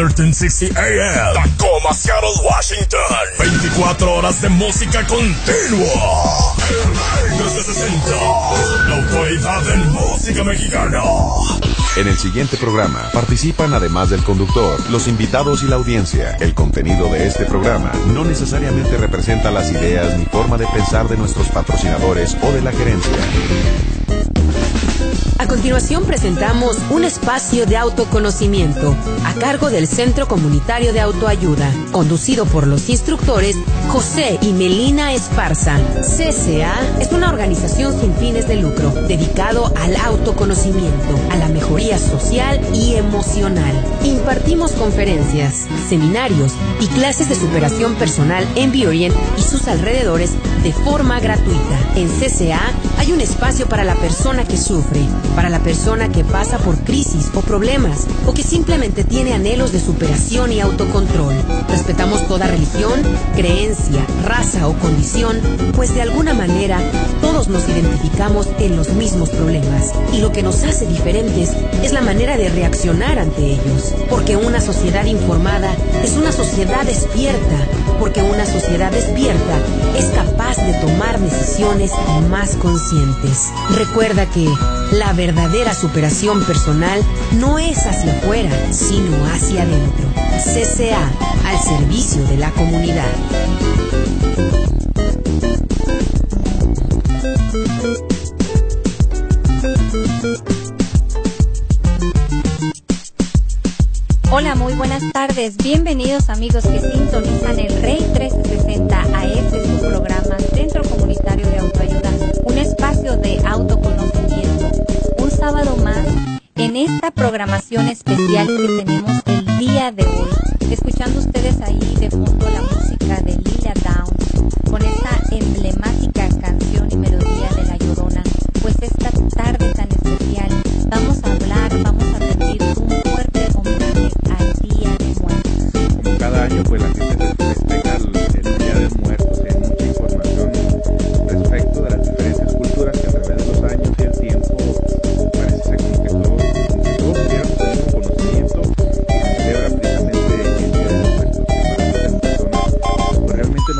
1360 AM. Tacoma, Seattle, Washington. 24 horas de música continua. Desde 60. La autoridad en música mexicana. En el siguiente programa participan además del conductor, los invitados y la audiencia. El contenido de este programa no necesariamente representa las ideas ni forma de pensar de nuestros patrocinadores o de la gerencia. A continuación presentamos un espacio de autoconocimiento a cargo del Centro Comunitario de Autoayuda, conducido por los instructores José y Melina Esparza. CCA es una organización sin fines de lucro dedicado al autoconocimiento, a la mejoría social y emocional. Impartimos conferencias, seminarios y clases de superación personal en Burien y sus alrededores de forma gratuita. En CCA hay un espacio para la persona que sufre para la persona que pasa por crisis o problemas o que simplemente tiene anhelos de superación y autocontrol. Respetamos toda religión, creencia, raza o condición, pues de alguna manera todos nos identificamos en los mismos problemas y lo que nos hace diferentes es la manera de reaccionar ante ellos. Porque una sociedad informada es una sociedad despierta, porque una sociedad despierta es capaz de tomar decisiones más conscientes. Recuerda que la verdadera superación personal no es hacia afuera, sino hacia adentro. CCA, al servicio de la comunidad. Hola, muy buenas tardes. Bienvenidos amigos que sintonizan el Rey 1360 a este su programa Centro Comunitario de Autoayuda, un espacio de autoconocimiento. Sábado más en esta programación especial que tenemos el día de hoy. Escuchando ustedes ahí de fondo la música de Lila Downs con esta emblemática canción y melodía de La Llorona. Pues esta tarde tan especial vamos a hablar, vamos a rendir un fuerte homenaje al Día de Muertos. Como cada año, pues la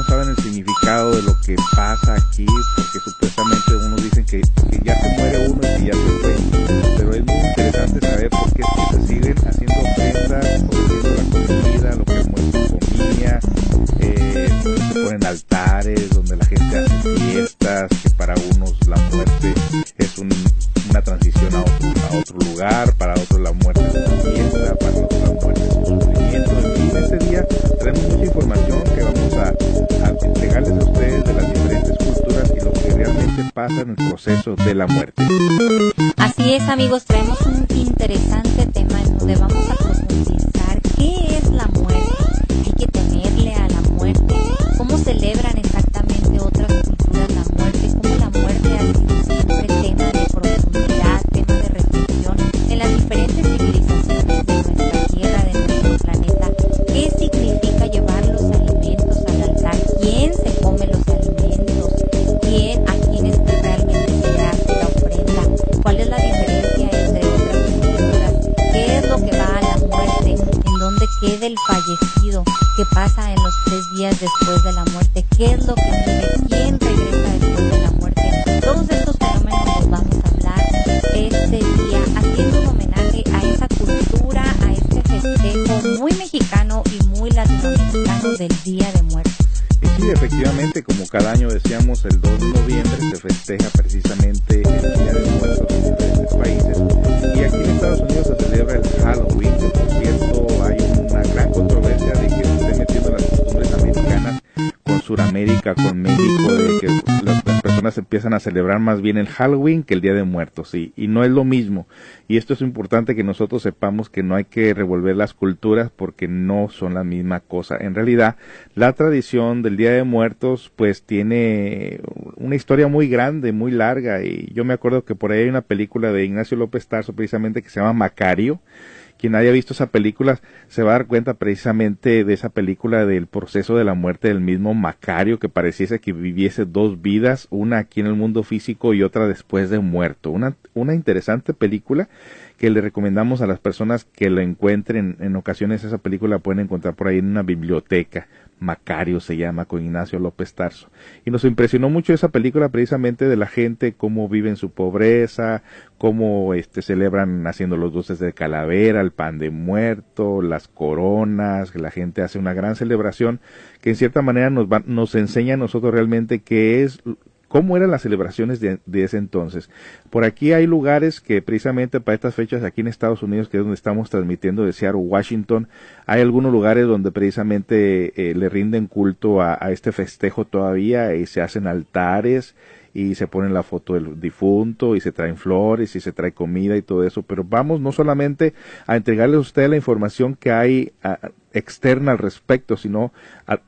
no saben el significado de lo que pasa aquí, porque supuestamente unos dicen que, ya se muere uno y ya se fue. Pero es muy interesante saber por qué se siguen haciendo ofrendas, ofreciendo la comida, lo que el muerto comía, eh, se ponen altares donde la gente hace fiestas, que para unos la muerte es un- una transición a otro, a otro lugar, en el proceso de la muerte. Así es amigos, traemos un empiezan a celebrar más bien el Halloween que el Día de Muertos. Y, y no es lo mismo. Y esto es importante que nosotros sepamos que no hay que revolver las culturas porque no son la misma cosa. En realidad, la tradición del Día de Muertos pues tiene una historia muy grande, muy larga y yo me acuerdo que por ahí hay una película de Ignacio López Tarso precisamente que se llama Macario. Quien haya visto esa película se va a dar cuenta precisamente de esa película del proceso de la muerte del mismo Macario que pareciese que viviese dos vidas, una aquí en el mundo físico y otra después de muerto. Una, una interesante película que le recomendamos a las personas que lo encuentren. En ocasiones esa película la pueden encontrar por ahí en una biblioteca. Macario se llama, con Ignacio López Tarso. Y nos impresionó mucho esa película precisamente de la gente, cómo viven su pobreza, cómo este, celebran haciendo los dulces de calavera, el pan de muerto, las coronas, la gente hace una gran celebración que en cierta manera nos, va, nos enseña a nosotros realmente qué es cómo eran las celebraciones de, ese entonces. Por aquí hay lugares que precisamente para estas fechas aquí en Estados Unidos, que es donde estamos transmitiendo de Seattle, Washington, hay algunos lugares donde precisamente eh, le rinden culto a, este festejo todavía y se hacen altares y se pone la foto del difunto y se traen flores y se trae comida y todo eso, pero vamos no solamente a entregarle a usted la información que hay externa al respecto, sino a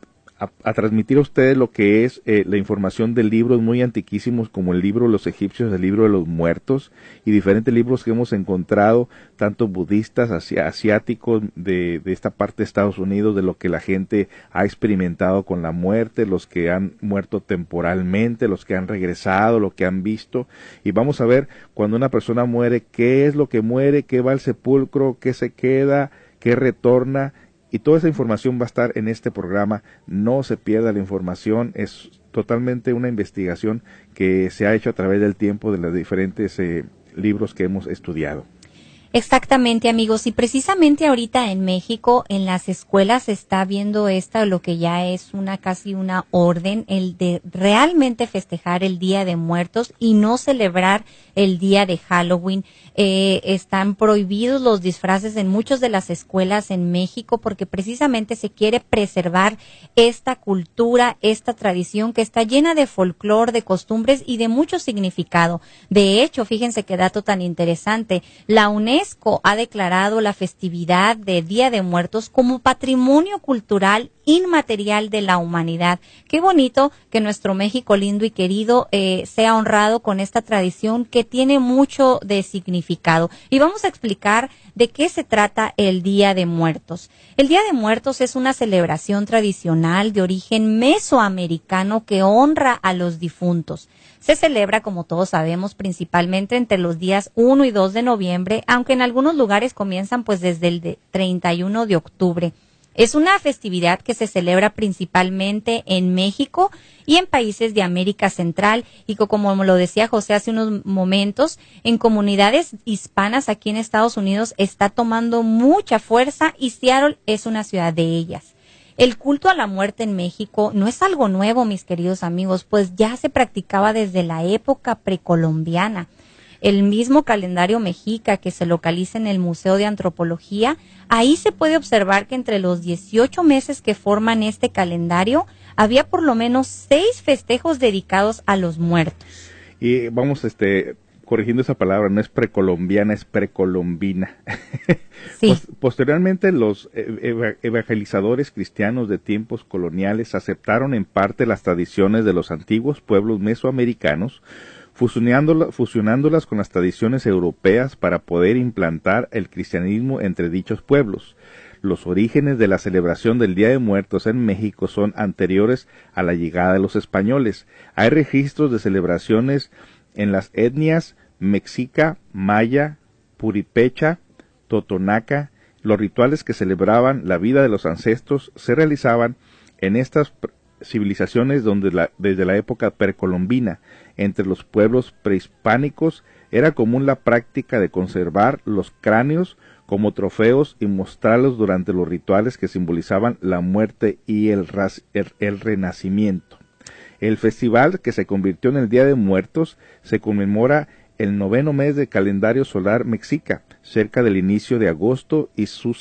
a, transmitir a ustedes lo que es eh, la información de libros muy antiquísimos como el libro de los egipcios, el libro de los muertos y diferentes libros que hemos encontrado, tanto budistas, asiáticos de, de esta parte de Estados Unidos, de lo que la gente ha experimentado con la muerte, los que han muerto temporalmente, los que han regresado, lo que han visto. Y vamos a ver cuando una persona muere, qué es lo que muere, qué va al sepulcro, qué se queda, qué retorna y toda esa información va a estar en este programa. No se pierda la información. Es totalmente una investigación que se ha hecho a través del tiempo de los diferentes eh, libros que hemos estudiado. Exactamente, amigos. Y precisamente ahorita en México, en las escuelas se está viendo esta, lo que ya es una casi una orden, el de realmente festejar el Día de Muertos y no celebrar el día de Halloween. Eh, están prohibidos los disfraces en muchas de las escuelas en México porque precisamente se quiere preservar esta cultura, esta tradición que está llena de folclore, de costumbres y de mucho significado. De hecho, fíjense qué dato tan interesante. La UNESCO ha declarado la festividad de Día de Muertos como patrimonio cultural inmaterial de la humanidad. Qué bonito que nuestro México lindo y querido eh, sea honrado con esta tradición que tiene mucho de significado. Y vamos a explicar de qué se trata el Día de Muertos. El Día de Muertos es una celebración tradicional de origen mesoamericano que honra a los difuntos. Se celebra, como todos sabemos, principalmente entre los días 1 y 2 de noviembre, aunque en algunos lugares comienzan pues desde el 31 de octubre. Es una festividad que se celebra principalmente en México y en países de América Central y como lo decía José hace unos momentos, en comunidades hispanas aquí en Estados Unidos está tomando mucha fuerza y Seattle es una ciudad de ellas. El culto a la muerte en México no es algo nuevo, mis queridos amigos, pues ya se practicaba desde la época precolombiana. El mismo calendario mexica que se localiza en el Museo de Antropología, ahí se puede observar que entre los 18 meses que forman este calendario, había por lo menos seis festejos dedicados a los muertos. Y vamos, este, corrigiendo esa palabra, no es precolombiana, es precolombina. Sí. posteriormente, los e, evangelizadores cristianos de tiempos coloniales aceptaron en parte las tradiciones de los antiguos pueblos mesoamericanos, fusionándolas con las tradiciones europeas para poder implantar el cristianismo entre dichos pueblos. Los orígenes de la celebración del Día de Muertos en México son anteriores a la llegada de los españoles. Hay registros de celebraciones en las etnias mexica, maya, puripecha, totonaca. Los rituales que celebraban la vida de los ancestros se realizaban en estas civilizaciones donde desde la época precolombina entre los pueblos prehispánicos era común la práctica de conservar los cráneos como trofeos y mostrarlos durante los rituales que simbolizaban la muerte y el, el, renacimiento. El festival, que se convirtió en el Día de Muertos, se conmemora el noveno mes del calendario solar mexica, cerca del inicio de agosto, y, su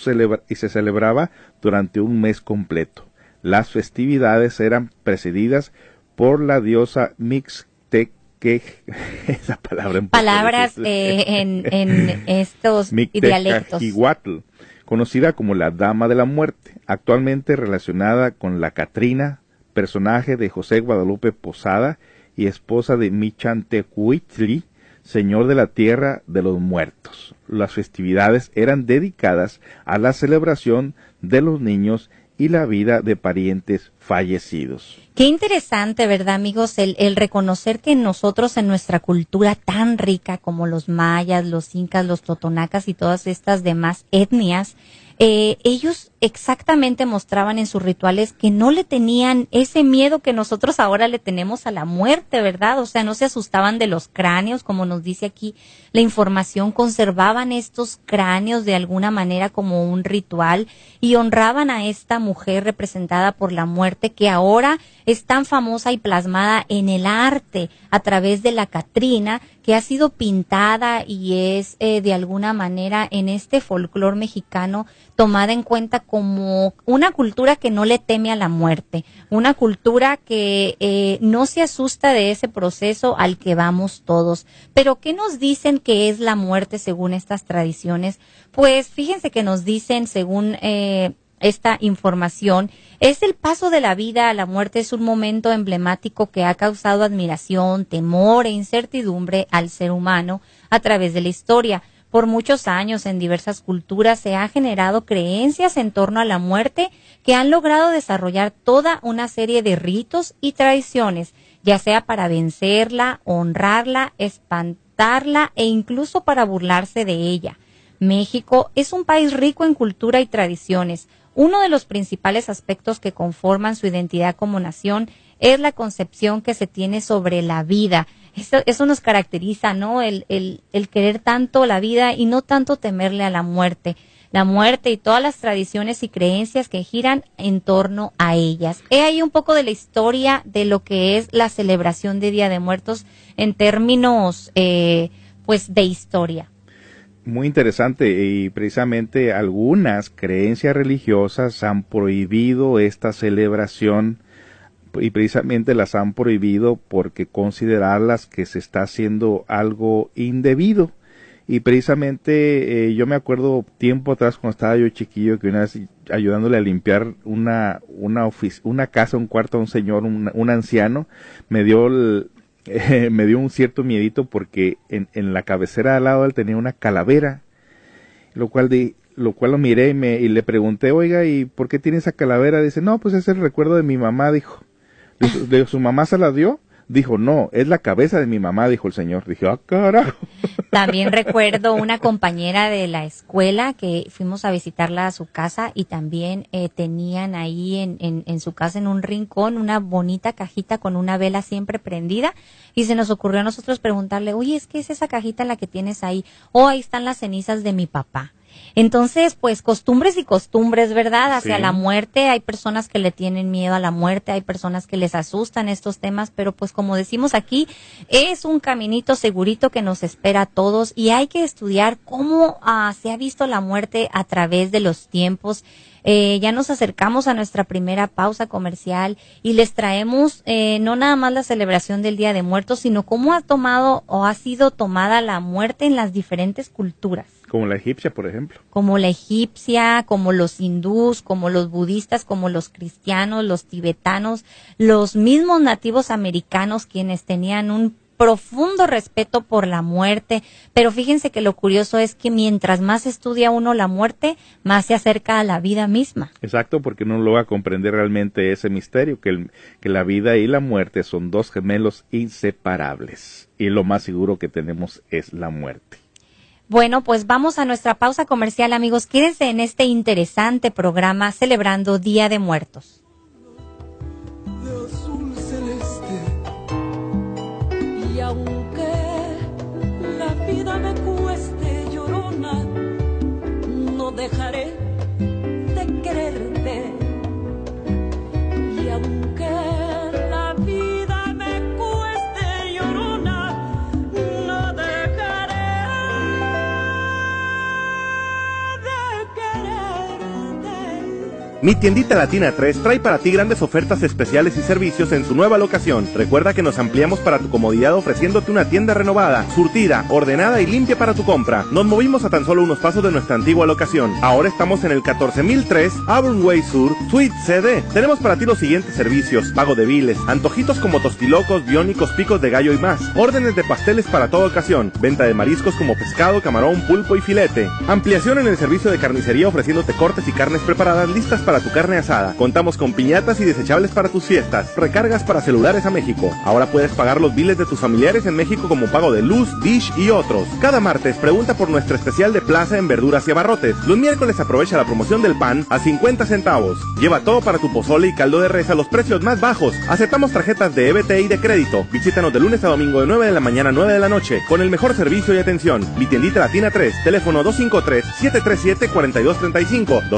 y se celebraba durante un mes completo. Las festividades eran precedidas por la diosa Mixtec esa palabra en palabras eh, en, en, estos dialectos conocida como la Dama de la Muerte, actualmente relacionada con la Catrina, personaje de José Guadalupe Posada y esposa de Michantecuitli, señor de la tierra de los muertos. Las festividades eran dedicadas a la celebración de los niños y la vida de parientes fallecidos. Qué interesante, ¿verdad, amigos? El, el, reconocer que nosotros en nuestra cultura tan rica como los mayas, los incas, los totonacas y todas estas demás etnias, eh, ellos exactamente mostraban en sus rituales que no le tenían ese miedo que nosotros ahora le tenemos a la muerte, ¿verdad? O sea, no se asustaban de los cráneos, como nos dice aquí la información, conservaban estos cráneos de alguna manera como un ritual y honraban a esta mujer representada por la muerte que ahora es tan famosa y plasmada en el arte a través de la Catrina, que ha sido pintada y es eh, de alguna manera en este folclore mexicano tomada en cuenta como una cultura que no le teme a la muerte, una cultura que eh, no se asusta de ese proceso al que vamos todos. Pero ¿qué nos dicen que es la muerte según estas tradiciones? Pues fíjense que nos dicen según eh, esta información, es el paso de la vida a la muerte, es un momento emblemático que ha causado admiración, temor e incertidumbre al ser humano a través de la historia. Por muchos años en diversas culturas se ha generado creencias en torno a la muerte que han logrado desarrollar toda una serie de ritos y tradiciones, ya sea para vencerla, honrarla, espantarla e incluso para burlarse de ella. México es un país rico en cultura y tradiciones, uno de los principales aspectos que conforman su identidad como nación es la concepción que se tiene sobre la vida. Eso, nos caracteriza, ¿no? El, el, el querer tanto la vida y no tanto temerle a la muerte. La muerte y todas las tradiciones y creencias que giran en torno a ellas. He ahí un poco de la historia de lo que es la celebración de Día de Muertos en términos, eh, pues, de historia muy interesante y precisamente algunas creencias religiosas han prohibido esta celebración y precisamente las han prohibido porque considerarlas que se está haciendo algo indebido. Y precisamente eh, yo me acuerdo tiempo atrás cuando estaba yo chiquillo que una vez ayudándole a limpiar una, una, una casa, un cuarto a un señor, un, un anciano, me dio el, me dio un cierto miedito porque en, en, la cabecera al lado él tenía una calavera, lo cual, di, lo, cual lo miré y, me, y le pregunté, oiga, ¿y por qué tiene esa calavera? Dice, no, pues es el recuerdo de mi mamá, dijo. de ¿Su mamá se la dio? Dijo, no, es la cabeza de mi mamá, dijo el señor. Dije, ah, carajo. También recuerdo una compañera de la escuela que fuimos a visitarla a su casa y también eh, tenían ahí en, en, su casa, en un rincón, una bonita cajita con una vela siempre prendida y se nos ocurrió a nosotros preguntarle, oye, es que es esa cajita la que tienes ahí, o oh, ahí están las cenizas de mi papá. Entonces, pues costumbres y costumbres, ¿verdad? Hacia la muerte, hay personas que le tienen miedo a la muerte, hay personas que les asustan estos temas, pero pues como decimos aquí, es un caminito segurito que nos espera a todos y hay que estudiar cómo ah, se ha visto la muerte a través de los tiempos. Eh, ya nos acercamos a nuestra primera pausa comercial y les traemos eh, no nada más la celebración del Día de Muertos, sino cómo ha tomado o ha sido tomada la muerte en las diferentes culturas. Como la egipcia, por ejemplo. Como la egipcia, como los hindús, como los budistas, como los cristianos, los tibetanos, los mismos nativos americanos quienes tenían un profundo respeto por la muerte, pero fíjense que lo curioso es que mientras más estudia uno la muerte, más se acerca a la vida misma. Exacto, porque no logra comprender realmente ese misterio, que, que la vida y la muerte son dos gemelos inseparables, y lo más seguro que tenemos es la muerte. Bueno, pues vamos a nuestra pausa comercial, amigos. Quédense en este interesante programa celebrando Día de Muertos. y aunque la vida me cueste llorona, no dejaré Mi tiendita Latina 3 trae para ti grandes ofertas especiales y servicios en su nueva locación. Recuerda que nos ampliamos para tu comodidad ofreciéndote una tienda renovada, surtida, ordenada y limpia para tu compra. Nos movimos a tan solo unos pasos de nuestra antigua locación. Ahora estamos en el 14003 Auburn Way Sur, Suite CD. Tenemos para ti los siguientes servicios: pago de biles, antojitos como tostilocos, biónicos, picos de gallo y más. Órdenes de pasteles para toda ocasión. Venta de mariscos como pescado, camarón, pulpo y filete. Ampliación en el servicio de carnicería ofreciéndote cortes y carnes preparadas listas para para tu carne asada. Contamos con piñatas y desechables para tus fiestas. Recargas para celulares a México. Ahora puedes pagar los biles de tus familiares en México como pago de luz, dish y otros. Cada martes pregunta por nuestro especial de plaza en verduras y abarrotes. Los miércoles aprovecha la promoción del pan a 50 centavos. Lleva todo para tu pozole y caldo de res a los precios más bajos. Aceptamos tarjetas de EBT y de crédito. Visítanos de lunes a domingo de 9 de la mañana a 9 de la noche con el mejor servicio y atención. Mi tiendita Latina 3, teléfono 253-737-4235.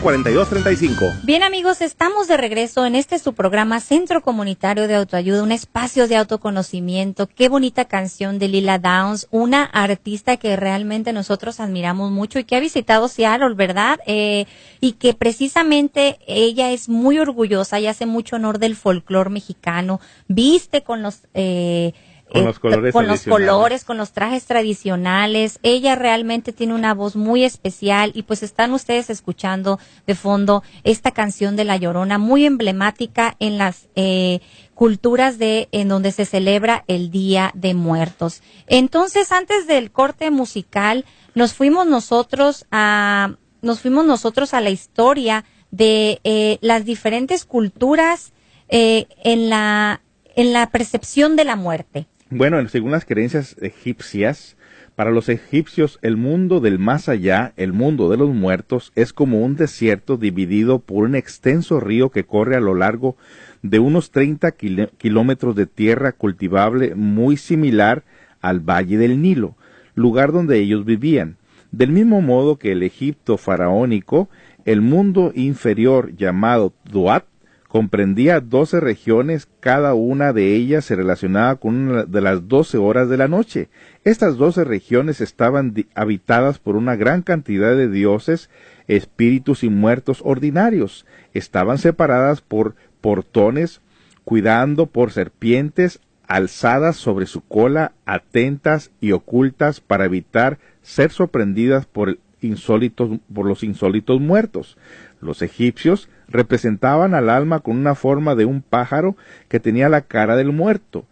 253-737-4235. Bien amigos, estamos de regreso en este su programa Centro Comunitario de Autoayuda, un espacio de autoconocimiento. Qué bonita canción de Lila Downs, una artista que realmente nosotros admiramos mucho y que ha visitado Seattle, ¿verdad? Eh, y que precisamente ella es muy orgullosa y hace mucho honor del folclore mexicano, viste con los... Eh, con los colores con los colores, con los trajes tradicionales. Ella realmente tiene una voz muy especial y pues están ustedes escuchando de fondo esta canción de La Llorona muy emblemática en las eh, culturas de en donde se celebra el Día de Muertos. Entonces, antes del corte musical, nos fuimos nosotros a nos fuimos nosotros a la historia de eh, las diferentes culturas eh, en la en la percepción de la muerte. Bueno, según las creencias egipcias, para los egipcios el mundo del más allá, el mundo de los muertos, es como un desierto dividido por un extenso río que corre a lo largo de unos 30 kilómetros de tierra cultivable muy similar al Valle del Nilo, lugar donde ellos vivían. Del mismo modo que el Egipto faraónico, el mundo inferior llamado Duat comprendía doce regiones, cada una de ellas se relacionaba con una de las doce horas de la noche. Estas doce regiones estaban habitadas por una gran cantidad de dioses, espíritus y muertos ordinarios. Estaban separadas por portones, cuidando por serpientes alzadas sobre su cola, atentas y ocultas para evitar ser sorprendidas por, por los insólitos muertos. Los egipcios representaban al alma con una forma de un pájaro que tenía la cara del muerto.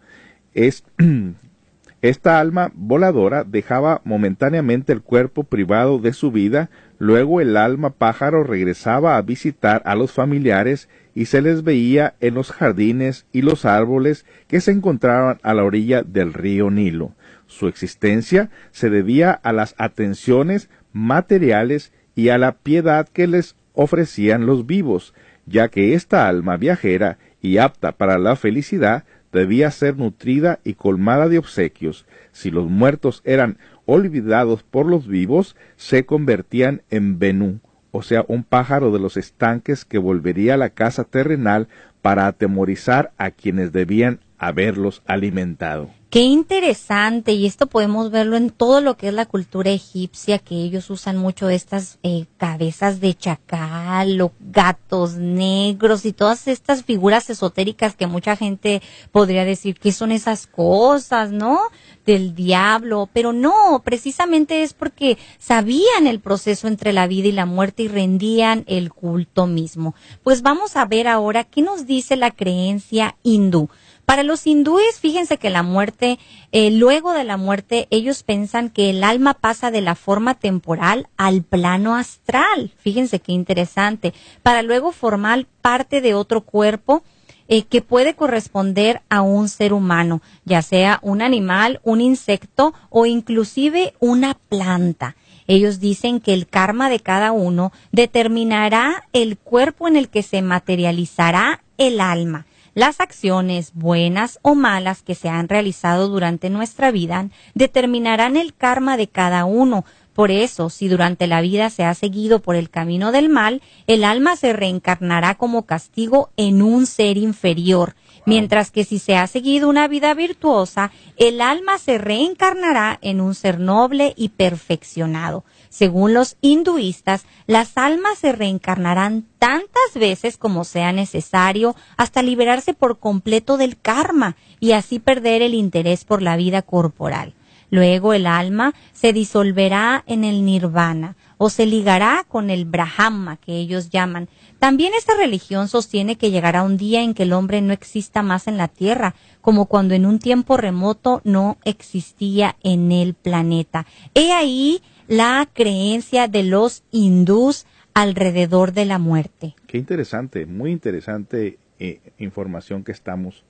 Es, esta alma voladora dejaba momentáneamente el cuerpo privado de su vida, luego el alma pájaro regresaba a visitar a los familiares y se les veía en los jardines y los árboles que se encontraban a la orilla del río Nilo. Su existencia se debía a las atenciones materiales y a la piedad que les ofrecían los vivos, ya que esta alma viajera y apta para la felicidad debía ser nutrida y colmada de obsequios. Si los muertos eran olvidados por los vivos, se convertían en Benú, o sea, un pájaro de los estanques que volvería a la casa terrenal para atemorizar a quienes debían haberlos alimentado. Qué interesante, y esto podemos verlo en todo lo que es la cultura egipcia, que ellos usan mucho estas eh, cabezas de chacal o gatos negros y todas estas figuras esotéricas que mucha gente podría decir que son esas cosas, ¿no? Del diablo, pero no, precisamente es porque sabían el proceso entre la vida y la muerte y rendían el culto mismo. Pues vamos a ver ahora qué nos dice la creencia hindú. Para los hindúes, fíjense que la muerte, eh, luego de la muerte, ellos piensan que el alma pasa de la forma temporal al plano astral. Fíjense qué interesante. Para luego formar parte de otro cuerpo eh, que puede corresponder a un ser humano, ya sea un animal, un insecto o inclusive una planta. Ellos dicen que el karma de cada uno determinará el cuerpo en el que se materializará el alma. Las acciones, buenas o malas, que se han realizado durante nuestra vida determinarán el karma de cada uno. Por eso, si durante la vida se ha seguido por el camino del mal, el alma se reencarnará como castigo en un ser inferior, mientras que si se ha seguido una vida virtuosa, el alma se reencarnará en un ser noble y perfeccionado. Según los hinduistas, las almas se reencarnarán tantas veces como sea necesario hasta liberarse por completo del karma y así perder el interés por la vida corporal. Luego el alma se disolverá en el nirvana o se ligará con el brahma que ellos llaman. También esta religión sostiene que llegará un día en que el hombre no exista más en la tierra, como cuando en un tiempo remoto no existía en el planeta. He ahí la creencia de los hindús alrededor de la muerte. Qué interesante, muy interesante eh, información que estamos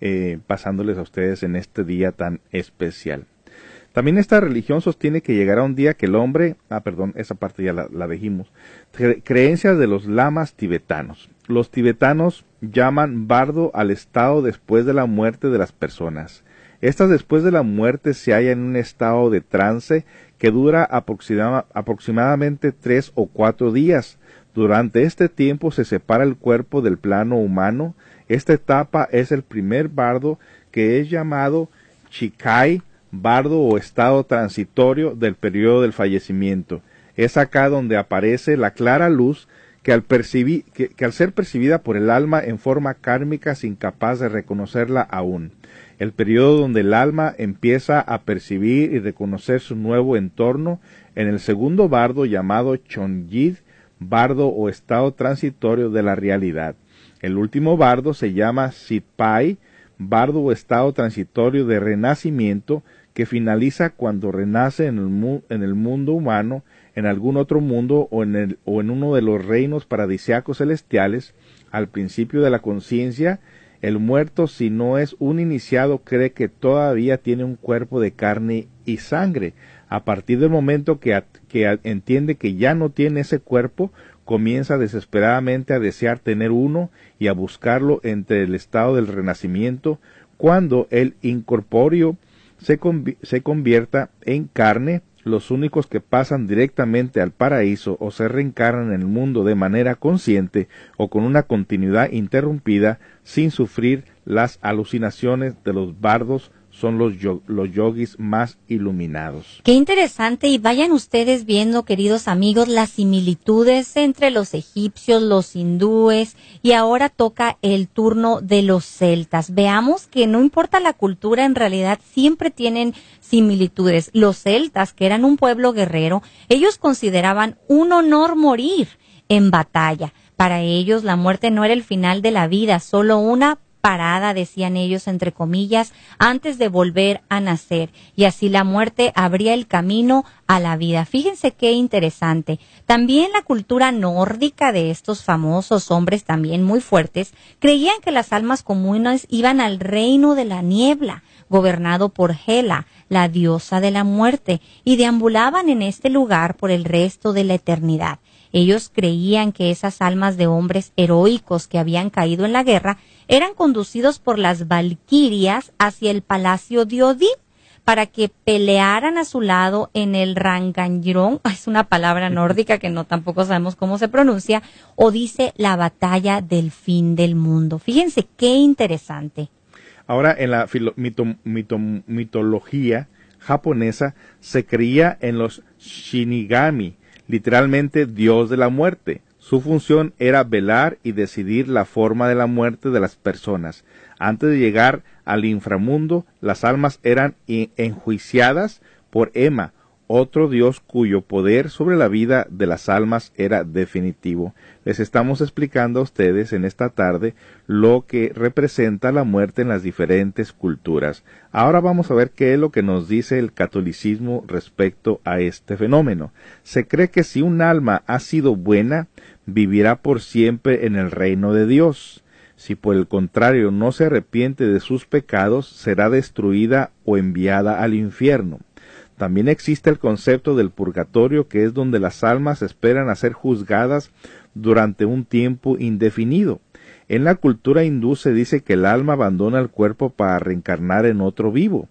eh, pasándoles a ustedes en este día tan especial. También esta religión sostiene que llegará un día que el hombre, ah, perdón, esa parte ya la, la dijimos, creencias de los lamas tibetanos. Los tibetanos llaman bardo al estado después de la muerte de las personas. Estas después de la muerte se hallan en un estado de trance que dura aproximadamente tres o cuatro días. Durante este tiempo se separa el cuerpo del plano humano. Esta etapa es el primer bardo que es llamado Chikai bardo o estado transitorio del periodo del fallecimiento. Es acá donde aparece la clara luz que al, ser percibida por el alma en forma kármica es incapaz de reconocerla aún. El periodo donde el alma empieza a percibir y reconocer su nuevo entorno en el segundo bardo llamado Chonyid, bardo o estado transitorio de la realidad. El último bardo se llama Sitpai, bardo o estado transitorio de renacimiento, que finaliza cuando renace en el, mundo humano, en algún otro mundo o en, el, o en uno de los reinos paradisiacos celestiales, al principio de la conciencia, el muerto, si no es un iniciado, cree que todavía tiene un cuerpo de carne y sangre. A partir del momento que, que entiende que ya no tiene ese cuerpo, comienza desesperadamente a desear tener uno y a buscarlo entre el estado del renacimiento, cuando el incorpóreo se, convierta en carne, los únicos que pasan directamente al paraíso o se reencarnan en el mundo de manera consciente o con una continuidad interrumpida sin sufrir las alucinaciones de los bardos son los, los yogis más iluminados. Qué interesante y vayan ustedes viendo, queridos amigos, las similitudes entre los egipcios, los hindúes y ahora toca el turno de los celtas. Veamos que no importa la cultura, en realidad siempre tienen similitudes. Los celtas, que eran un pueblo guerrero, ellos consideraban un honor morir en batalla. Para ellos la muerte no era el final de la vida, solo una parada, decían ellos, entre comillas, antes de volver a nacer, y así la muerte abría el camino a la vida. Fíjense qué interesante. También la cultura nórdica de estos famosos hombres también muy fuertes creían que las almas comunes iban al reino de la niebla, gobernado por Hela, la diosa de la muerte, y deambulaban en este lugar por el resto de la eternidad. Ellos creían que esas almas de hombres heroicos que habían caído en la guerra eran conducidos por las valquirias hacia el palacio de Odín para que pelearan a su lado en el Ranganjrón, es una palabra nórdica que no tampoco sabemos cómo se pronuncia, o dice la batalla del fin del mundo. Fíjense qué interesante. Ahora, en la mitología japonesa se creía en los Shinigami, literalmente Dios de la muerte. Su función era velar y decidir la forma de la muerte de las personas. Antes de llegar al inframundo, las almas eran enjuiciadas por Emma, otro Dios cuyo poder sobre la vida de las almas era definitivo. Les estamos explicando a ustedes en esta tarde lo que representa la muerte en las diferentes culturas. Ahora vamos a ver qué es lo que nos dice el catolicismo respecto a este fenómeno. Se cree que si un alma ha sido buena, vivirá por siempre en el reino de Dios. Si por el contrario no se arrepiente de sus pecados, será destruida o enviada al infierno. También existe el concepto del purgatorio, que es donde las almas esperan a ser juzgadas durante un tiempo indefinido. En la cultura hindú se dice que el alma abandona el cuerpo para reencarnar en otro vivo.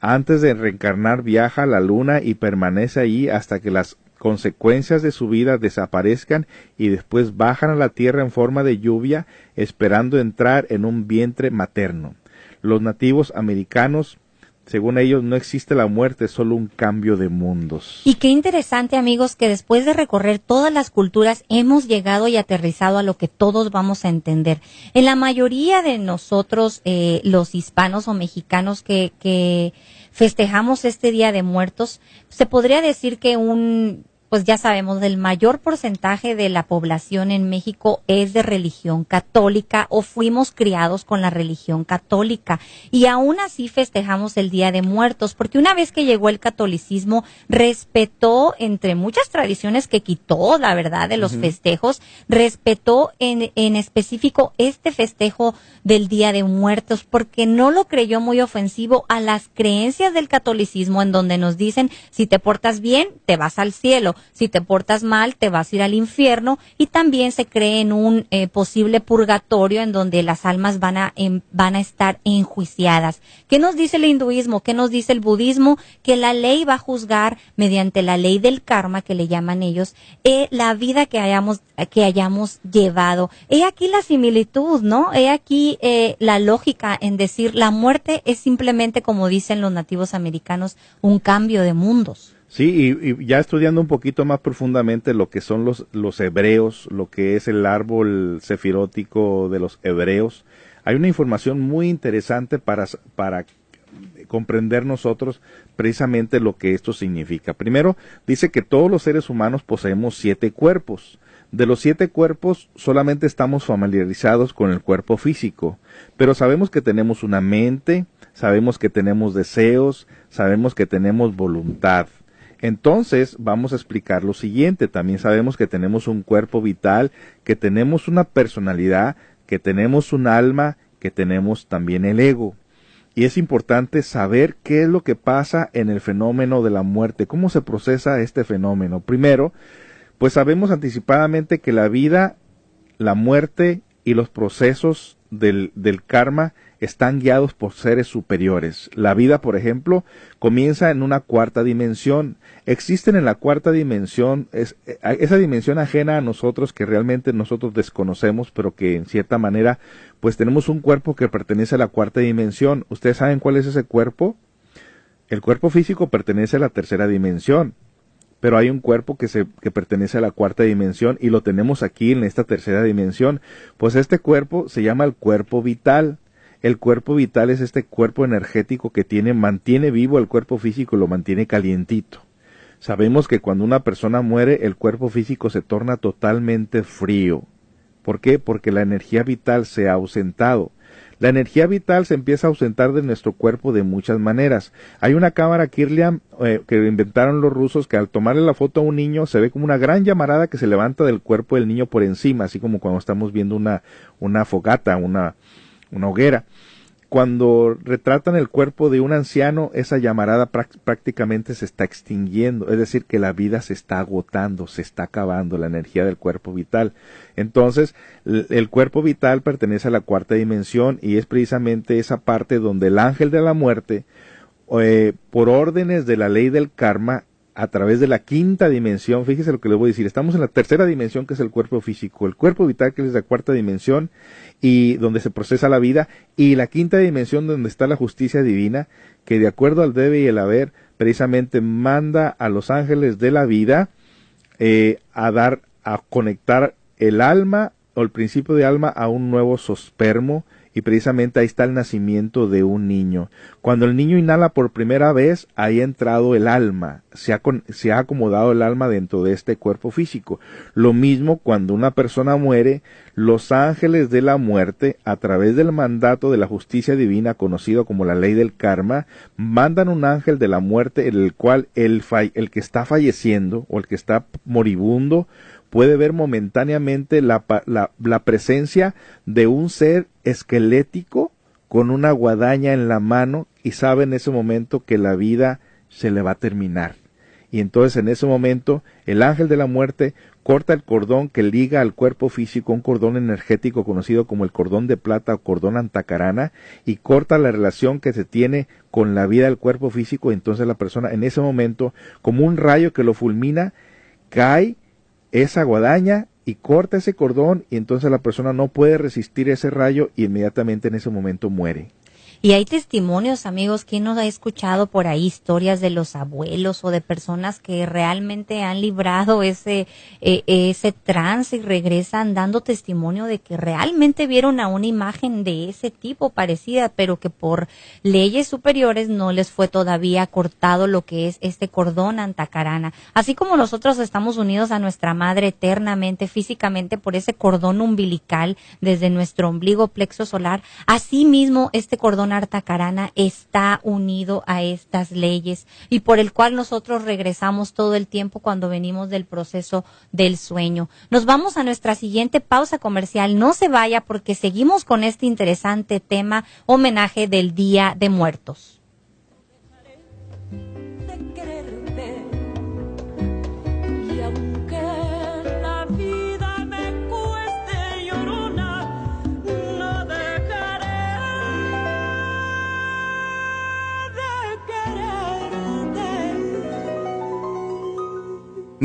Antes de reencarnar viaja a la luna y permanece allí hasta que las consecuencias de su vida desaparezcan y después bajan a la tierra en forma de lluvia esperando entrar en un vientre materno. Los nativos americanos según ellos, no existe la muerte, solo un cambio de mundos. Y qué interesante, amigos, que después de recorrer todas las culturas hemos llegado y aterrizado a lo que todos vamos a entender. En la mayoría de nosotros, eh, los hispanos o mexicanos que, que festejamos este Día de Muertos, se podría decir que un pues ya sabemos, el mayor porcentaje de la población en México es de religión católica o fuimos criados con la religión católica. Y aún así festejamos el Día de Muertos porque una vez que llegó el catolicismo respetó entre muchas tradiciones que quitó, la verdad, de los festejos, respetó en, en específico este festejo del Día de Muertos porque no lo creyó muy ofensivo a las creencias del catolicismo en donde nos dicen si te portas bien, te vas al cielo si te portas mal te vas a ir al infierno y también se cree en un eh, posible purgatorio en donde las almas van a, van a estar enjuiciadas. ¿Qué nos dice el hinduismo? ¿Qué nos dice el budismo? Que la ley va a juzgar mediante la ley del karma que le llaman ellos eh, la vida que hayamos, que hayamos llevado. He aquí la similitud, ¿no? He aquí eh, la lógica en decir la muerte es simplemente, como dicen los nativos americanos, un cambio de mundos. Sí, y, ya estudiando un poquito más profundamente lo que son los, los hebreos, lo que es el árbol sefirótico de los hebreos, hay una información muy interesante para, para comprender nosotros precisamente lo que esto significa. Primero, dice que todos los seres humanos poseemos siete cuerpos. De los siete cuerpos solamente estamos familiarizados con el cuerpo físico, pero sabemos que tenemos una mente, sabemos que tenemos deseos, sabemos que tenemos voluntad. Entonces vamos a explicar lo siguiente. También sabemos que tenemos un cuerpo vital, que tenemos una personalidad, que tenemos un alma, que tenemos también el ego. Y es importante saber qué es lo que pasa en el fenómeno de la muerte, cómo se procesa este fenómeno. Primero, pues sabemos anticipadamente que la vida, la muerte y los procesos del, karma están guiados por seres superiores. La vida, por ejemplo, comienza en una cuarta dimensión. Existen en la cuarta dimensión, es, eh, esa dimensión ajena a nosotros que realmente nosotros desconocemos, pero que en cierta manera, pues tenemos un cuerpo que pertenece a la cuarta dimensión. ¿Ustedes saben cuál es ese cuerpo? El cuerpo físico pertenece a la tercera dimensión pero hay un cuerpo que, se, que pertenece a la cuarta dimensión y lo tenemos aquí en esta tercera dimensión. Pues este cuerpo se llama el cuerpo vital. El cuerpo vital es este cuerpo energético que tiene, mantiene vivo el cuerpo físico y lo mantiene calientito. Sabemos que cuando una persona muere, el cuerpo físico se torna totalmente frío. ¿Por qué? Porque la energía vital se ha ausentado. La energía vital se empieza a ausentar de nuestro cuerpo de muchas maneras. Hay una cámara Kirlian eh, que inventaron los rusos que al tomarle la foto a un niño se ve como una gran llamarada que se levanta del cuerpo del niño por encima, así como cuando estamos viendo una, una fogata, una, una hoguera. Cuando retratan el cuerpo de un anciano, esa llamarada prácticamente se está extinguiendo, es decir, que la vida se está agotando, se está acabando la energía del cuerpo vital. Entonces, el cuerpo vital pertenece a la cuarta dimensión y es precisamente esa parte donde el ángel de la muerte, eh, por órdenes de la ley del karma, a través de la quinta dimensión, fíjese lo que le voy a decir, estamos en la tercera dimensión que es el cuerpo físico, el cuerpo vital que es la cuarta dimensión y donde se procesa la vida, y la quinta dimensión donde está la justicia divina, que de acuerdo al debe y el haber, precisamente manda a los ángeles de la vida eh, a dar, a conectar el alma o el principio de alma a un nuevo sospermo y precisamente ahí está el nacimiento de un niño. Cuando el niño inhala por primera vez, ahí ha entrado el alma, se ha, acomodado el alma dentro de este cuerpo físico. Lo mismo cuando una persona muere, los ángeles de la muerte, a través del mandato de la justicia divina conocido como la ley del karma, mandan un ángel de la muerte en el cual el que está falleciendo o el que está moribundo puede ver momentáneamente la, la, presencia de un ser esquelético con una guadaña en la mano y sabe en ese momento que la vida se le va a terminar. Y entonces en ese momento el ángel de la muerte corta el cordón que liga al cuerpo físico, un cordón energético conocido como el cordón de plata o cordón antacarana, y corta la relación que se tiene con la vida del cuerpo físico. Entonces la persona en ese momento, como un rayo que lo fulmina, cae esa guadaña y corta ese cordón y entonces la persona no puede resistir ese rayo y inmediatamente en ese momento muere. Y hay testimonios, amigos, ¿quién nos ha escuchado por ahí historias de los abuelos o de personas que realmente han librado ese, eh, ese trance y regresan dando testimonio de que realmente vieron a una imagen de ese tipo parecida, pero que por leyes superiores no les fue todavía cortado lo que es este cordón antacarana. Así como nosotros estamos unidos a nuestra madre eternamente, físicamente, por ese cordón umbilical desde nuestro ombligo plexo solar, asimismo este cordón antacarana está unido a estas leyes y por el cual nosotros regresamos todo el tiempo cuando venimos del proceso del sueño. Nos vamos a nuestra siguiente pausa comercial. No se vaya porque seguimos con este interesante tema homenaje del Día de Muertos.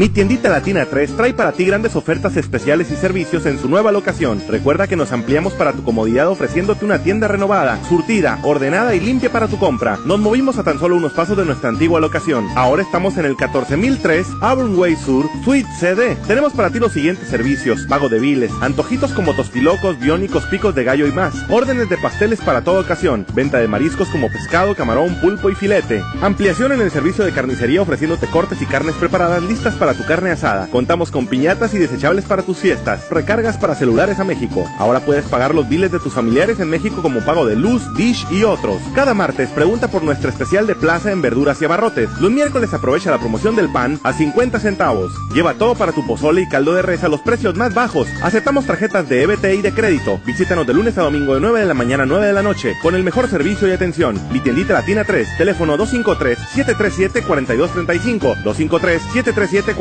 Mi tiendita Latina 3 trae para ti grandes ofertas especiales y servicios en su nueva locación. Recuerda que nos ampliamos para tu comodidad ofreciéndote una tienda renovada, surtida, ordenada y limpia para tu compra. Nos movimos a tan solo unos pasos de nuestra antigua locación. Ahora estamos en el 14003 Auburn Way Sur, Suite CD. Tenemos para ti los siguientes servicios: pago de biles, antojitos como tostilocos, biónicos, picos de gallo y más. Órdenes de pasteles para toda ocasión. Venta de mariscos como pescado, camarón, pulpo y filete. Ampliación en el servicio de carnicería ofreciéndote cortes y carnes preparadas listas para tu carne asada. Contamos con piñatas y desechables para tus fiestas. Recargas para celulares a México. Ahora puedes pagar los biles de tus familiares en México como pago de luz, dish y otros. Cada martes pregunta por nuestra especial de plaza en verduras y abarrotes. Los miércoles aprovecha la promoción del pan a 50 centavos. Lleva todo para tu pozole y caldo de res a los precios más bajos. Aceptamos tarjetas de EBT y de crédito. Visítanos de lunes a domingo de 9 de la mañana a 9 de la noche con el mejor servicio y atención. Mi tiendita Latina 3, teléfono 253 737 4235 253 737 4235.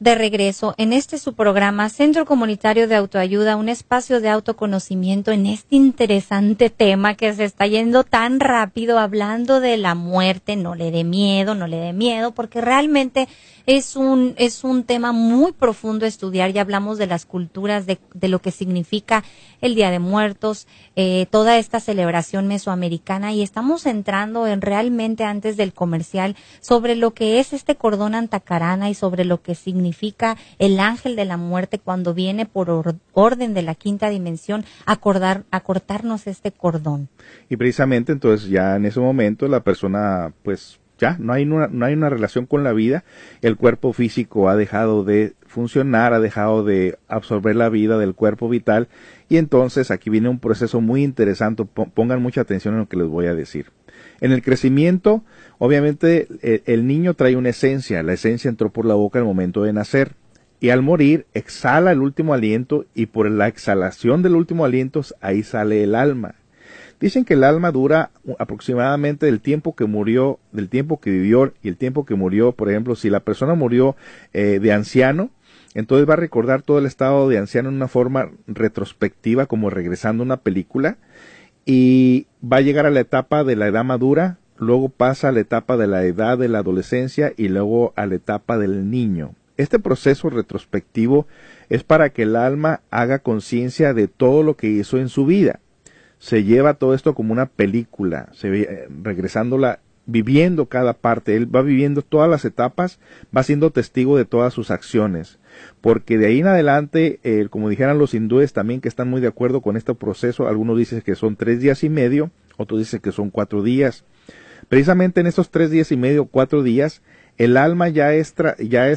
de regreso en este su programa Centro Comunitario de Autoayuda, un espacio de autoconocimiento en este interesante tema que se está yendo tan rápido hablando de la muerte, no le dé miedo, no le dé miedo, porque realmente es un, es un tema muy profundo estudiar. Ya hablamos de las culturas, de, de lo que significa el Día de Muertos, eh, toda esta celebración mesoamericana y estamos entrando en realmente antes del comercial sobre lo que es este cordón antacarana y sobre lo que significa el ángel de la muerte cuando viene por orden de la quinta dimensión a, acordar, a cortarnos este cordón. Y precisamente entonces ya en ese momento la persona pues ya no hay una, no hay una relación con la vida, el cuerpo físico ha dejado de funcionar, ha dejado de absorber la vida del cuerpo vital y entonces aquí viene un proceso muy interesante, pongan mucha atención en lo que les voy a decir. En el crecimiento, obviamente el, el niño trae una esencia, la esencia entró por la boca al momento de nacer y al morir exhala el último aliento y por la exhalación del último aliento ahí sale el alma. Dicen que el alma dura aproximadamente del tiempo que murió, del tiempo que vivió y el tiempo que murió. Por ejemplo, si la persona murió eh, de anciano, entonces va a recordar todo el estado de anciano en una forma retrospectiva, como regresando a una película, y va a llegar a la etapa de la edad madura, luego pasa a la etapa de la edad de la adolescencia y luego a la etapa del niño. Este proceso retrospectivo es para que el alma haga conciencia de todo lo que hizo en su vida se lleva todo esto como una película, se ve, eh, regresándola, viviendo cada parte, él va viviendo todas las etapas, va siendo testigo de todas sus acciones, porque de ahí en adelante, eh, como dijeran los hindúes también que están muy de acuerdo con este proceso, algunos dicen que son tres días y medio, otros dicen que son cuatro días. Precisamente en estos tres días y medio, cuatro días, el alma ya es,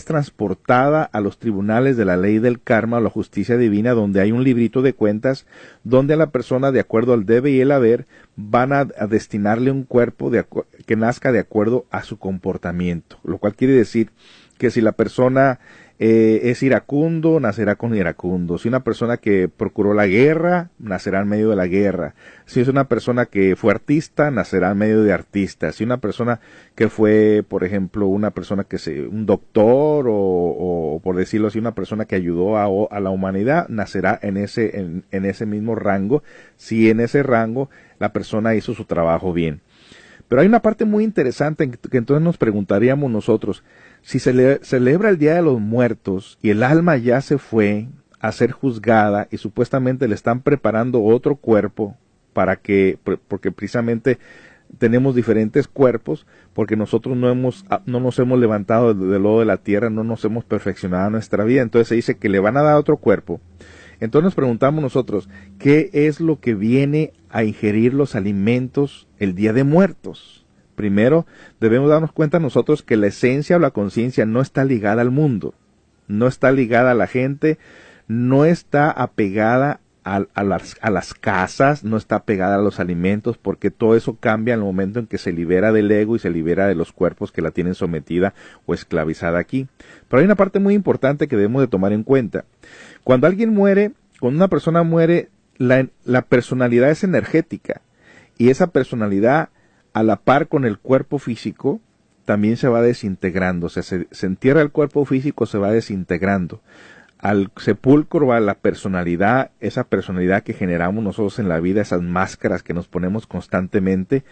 transportada a los tribunales de la ley del karma o la justicia divina, donde hay un librito de cuentas, donde a la persona, de acuerdo al debe y el haber, van a, destinarle un cuerpo de, que nazca de acuerdo a su comportamiento. Lo cual quiere decir que si la persona eh, es iracundo, nacerá con iracundo. Si una persona que procuró la guerra, nacerá en medio de la guerra. Si es una persona que fue artista, nacerá en medio de artista. Si una persona que fue, por ejemplo, una persona que se, un doctor o, por decirlo así, una persona que ayudó a, la humanidad, nacerá en ese, en ese mismo rango. Si en ese rango la persona hizo su trabajo bien. Pero hay una parte muy interesante que entonces nos preguntaríamos nosotros, si se celebra el Día de los Muertos y el alma ya se fue a ser juzgada y supuestamente le están preparando otro cuerpo para que, porque precisamente tenemos diferentes cuerpos, porque nosotros no hemos, ah, no nos hemos levantado del lodo de la tierra, no nos hemos perfeccionado nuestra vida, entonces se dice que le van a dar otro cuerpo. Entonces nos preguntamos nosotros, ¿qué es lo que viene a ingerir los alimentos el día de muertos? Primero, debemos darnos cuenta nosotros que la esencia o la conciencia no está ligada al mundo, no está ligada a la gente, no está apegada a, las, a, las, casas, no está apegada a los alimentos, porque todo eso cambia en el momento en que se libera del ego y se libera de los cuerpos que la tienen sometida o esclavizada aquí. Pero hay una parte muy importante que debemos de tomar en cuenta. Cuando alguien muere, cuando una persona muere, la, personalidad es energética y esa personalidad a la par con el cuerpo físico, también se va desintegrando. O sea, se, entierra el cuerpo físico, se va desintegrando. Al sepulcro va la personalidad, esa personalidad que generamos nosotros en la vida, esas máscaras que nos ponemos constantemente,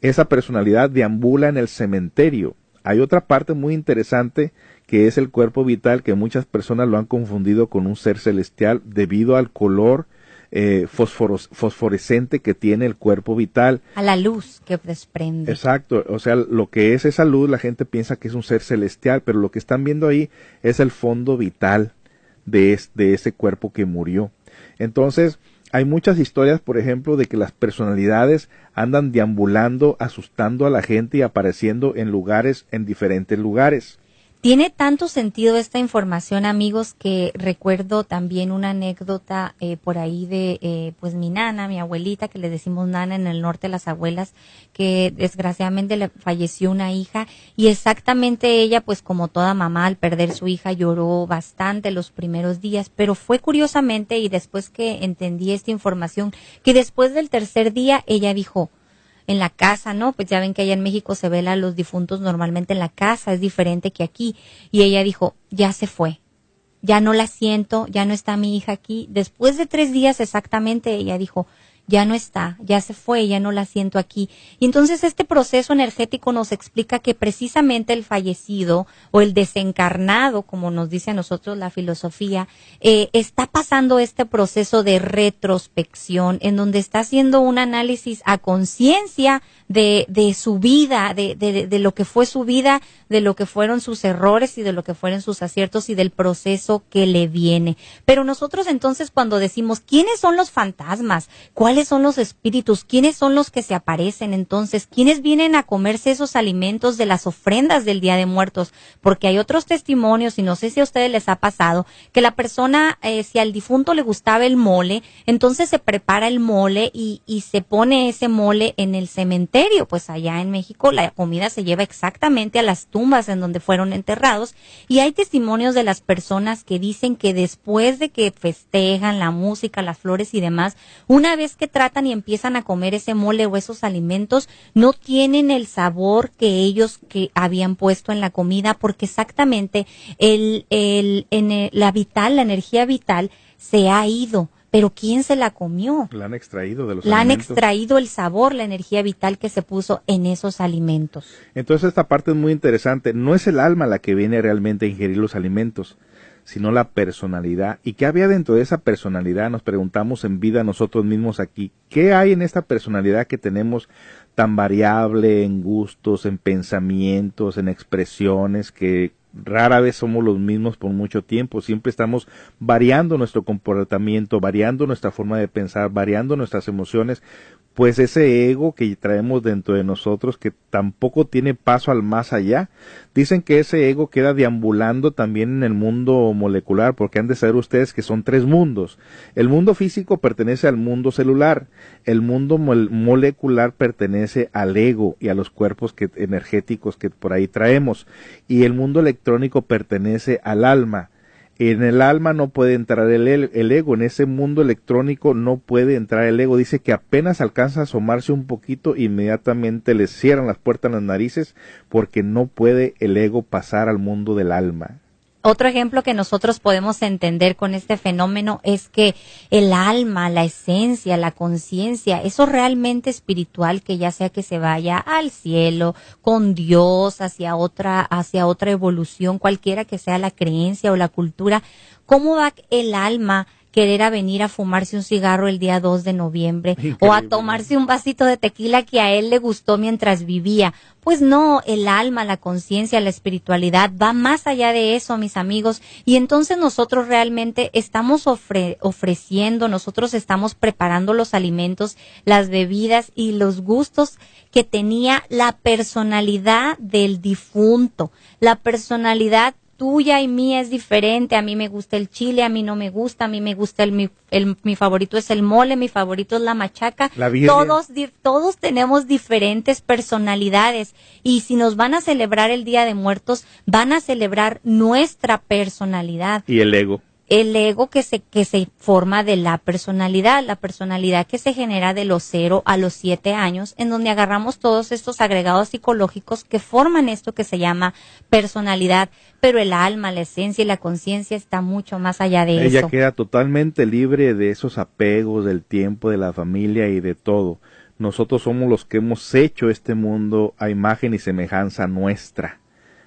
esa personalidad deambula en el cementerio. Hay otra parte muy interesante que es el cuerpo vital que muchas personas lo han confundido con un ser celestial debido al color eh, fosforescente que tiene el cuerpo vital. A la luz que desprende. Exacto, o sea, lo que es esa luz la gente piensa que es un ser celestial, pero lo que están viendo ahí es el fondo vital de, de ese cuerpo que murió. Entonces, hay muchas historias, por ejemplo, de que las personalidades andan deambulando, asustando a la gente y apareciendo en lugares, en diferentes lugares. Tiene tanto sentido esta información, amigos, que recuerdo también una anécdota eh, por ahí de, eh, pues mi nana, mi abuelita, que le decimos nana en el norte, las abuelas, que desgraciadamente le falleció una hija y exactamente ella, pues como toda mamá, al perder su hija lloró bastante los primeros días, pero fue curiosamente y después que entendí esta información, que después del tercer día ella dijo, en la casa, ¿no? Pues ya ven que allá en México se vela a los difuntos normalmente en la casa, es diferente que aquí. Y ella dijo, ya se fue, ya no la siento, ya no está mi hija aquí. Después de tres días exactamente, ella dijo, ya no está, ya se fue, ya no la siento aquí. Y entonces este proceso energético nos explica que precisamente el fallecido o el desencarnado, como nos dice a nosotros la filosofía, eh, está pasando este proceso de retrospección en donde está haciendo un análisis a conciencia de, de su vida, de, de, de, lo que fue su vida, de lo que fueron sus errores y de lo que fueron sus aciertos y del proceso que le viene. Pero nosotros entonces cuando decimos, ¿quiénes son los fantasmas? ¿Cuáles son los espíritus? ¿Quiénes son los que se aparecen entonces? ¿Quiénes vienen a comerse esos alimentos de las ofrendas del Día de Muertos? Porque hay otros testimonios, y no sé si a ustedes les ha pasado, que la persona, eh, si al difunto le gustaba el mole, entonces se prepara el mole y, y se pone ese mole en el cementerio pues allá en México la comida se lleva exactamente a las tumbas en donde fueron enterrados y hay testimonios de las personas que dicen que después de que festejan la música, las flores y demás, una vez que tratan y empiezan a comer ese mole o esos alimentos, no tienen el sabor que ellos que habían puesto en la comida porque exactamente el, el, en la vital, la energía vital se ha ido pero ¿quién se la comió? La han extraído de los la han extraído el sabor, la energía vital que se puso en esos alimentos. Entonces esta parte es muy interesante. No es el alma la que viene realmente a ingerir los alimentos, sino la personalidad. ¿Y qué había dentro de esa personalidad? Nos preguntamos en vida nosotros mismos aquí. ¿Qué hay en esta personalidad que tenemos tan variable en gustos, en pensamientos, en expresiones, que rara vez somos los mismos por mucho tiempo, siempre estamos variando nuestro comportamiento, variando nuestra forma de pensar, variando nuestras emociones, pues ese ego que traemos dentro de nosotros que tampoco tiene paso al más allá. Dicen que ese ego queda deambulando también en el mundo molecular, porque han de saber ustedes que son tres mundos. El mundo físico pertenece al mundo celular, el mundo molecular pertenece al ego y a los cuerpos energéticos que por ahí traemos, y el mundo electrónico pertenece al alma. En el alma no puede entrar el, el, ego, en ese mundo electrónico no puede entrar el ego. Dice que apenas alcanza a asomarse un poquito, inmediatamente le cierran las puertas en las narices porque no puede el ego pasar al mundo del alma. Otro ejemplo que nosotros podemos entender con este fenómeno es que el alma, la esencia, la conciencia, eso realmente espiritual que ya sea que se vaya al cielo, con Dios, hacia otra, hacia otra evolución, cualquiera que sea la creencia o la cultura, ¿cómo va el alma querer a venir a fumarse un cigarro el día 2 de noviembre o a tomarse un vasito de tequila que a él le gustó mientras vivía. Pues no, el alma, la conciencia, la espiritualidad va más allá de eso, mis amigos, y entonces nosotros realmente estamos ofreciendo, nosotros estamos preparando los alimentos, las bebidas y los gustos que tenía la personalidad del difunto, la personalidad tuya y mía es diferente. A mí me gusta el chile, a mí no me gusta, a mí me gusta el mi, el, mi favorito es el mole, mi favorito es la machaca. todos, todos tenemos diferentes personalidades y si nos van a celebrar el Día de Muertos, van a celebrar nuestra personalidad. Y el ego el ego que se, que se forma de la personalidad, la personalidad que se genera de los cero a los siete años, en donde agarramos todos estos agregados psicológicos que forman esto que se llama personalidad, pero el alma, la esencia y la conciencia está mucho más allá de eso. Ella queda totalmente libre de esos apegos, del tiempo, de la familia y de todo. Nosotros somos los que hemos hecho este mundo a imagen y semejanza nuestra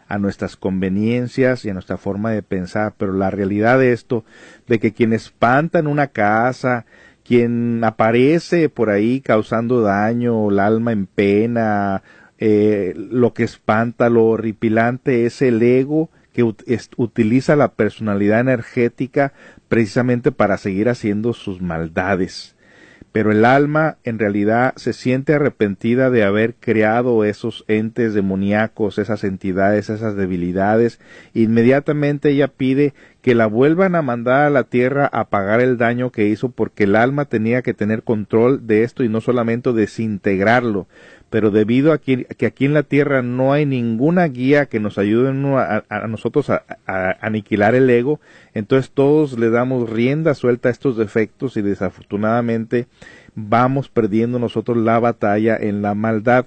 a nuestras conveniencias y a nuestra forma de pensar, pero la realidad de esto, de que quien espanta en una casa, quien aparece por ahí causando daño, el alma en pena, eh, lo que espanta, lo horripilante es el ego que utiliza la personalidad energética precisamente para seguir haciendo sus maldades pero el alma en realidad se siente arrepentida de haber creado esos entes demoníacos, esas entidades, esas debilidades. Inmediatamente ella pide que la vuelvan a mandar a la tierra a pagar el daño que hizo porque el alma tenía que tener control de esto y no solamente desintegrarlo pero debido a que, aquí en la Tierra no hay ninguna guía que nos ayude a, nosotros a, aniquilar el ego, entonces todos le damos rienda suelta a estos defectos y desafortunadamente vamos perdiendo nosotros la batalla en la maldad.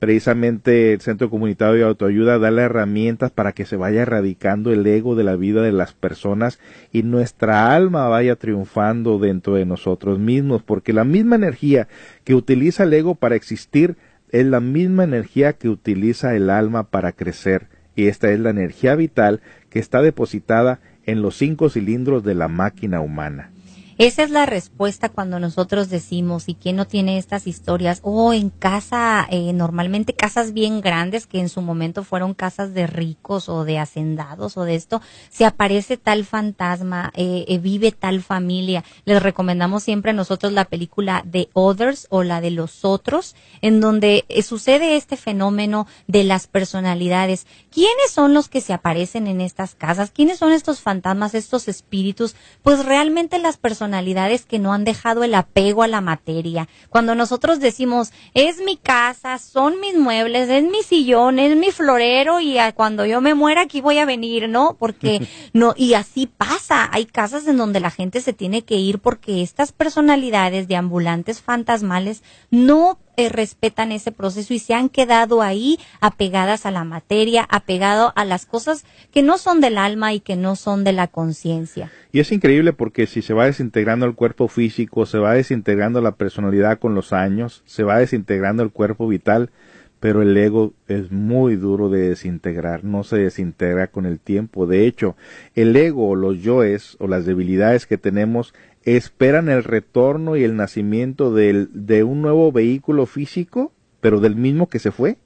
Precisamente el Centro Comunitario de Autoayuda da las herramientas para que se vaya erradicando el ego de la vida de las personas y nuestra alma vaya triunfando dentro de nosotros mismos, porque la misma energía que utiliza el ego para existir es la misma energía que utiliza el alma para crecer y esta es la energía vital que está depositada en los cinco cilindros de la máquina humana. Esa es la respuesta cuando nosotros decimos, ¿y quién no tiene estas historias? O en casa, eh, normalmente casas bien grandes que en su momento fueron casas de ricos o de hacendados o de esto, se aparece tal fantasma, eh, eh, vive tal familia. Les recomendamos siempre a nosotros la película The Others o la de los otros, en donde sucede este fenómeno de las personalidades. ¿Quiénes son los que se aparecen en estas casas? ¿Quiénes son estos fantasmas, estos espíritus? Pues realmente las personas personalidades que no han dejado el apego a la materia. Cuando nosotros decimos, es mi casa, son mis muebles, es mi sillón, es mi florero y cuando yo me muera aquí voy a venir, ¿no? Porque no, y así pasa. Hay casas en donde la gente se tiene que ir porque estas personalidades de ambulantes fantasmales no eh, respetan ese proceso y se han quedado ahí apegadas a la materia, apegado a las cosas que no son del alma y que no son de la conciencia. Y es increíble porque si se va desintegrando el cuerpo físico, se va desintegrando la personalidad con los años, se va desintegrando el cuerpo vital, pero el ego es muy duro de desintegrar, no se desintegra con el tiempo. De hecho, el ego o los yoes o las debilidades que tenemos esperan el retorno y el nacimiento del, de un nuevo vehículo físico, pero del mismo que se fue,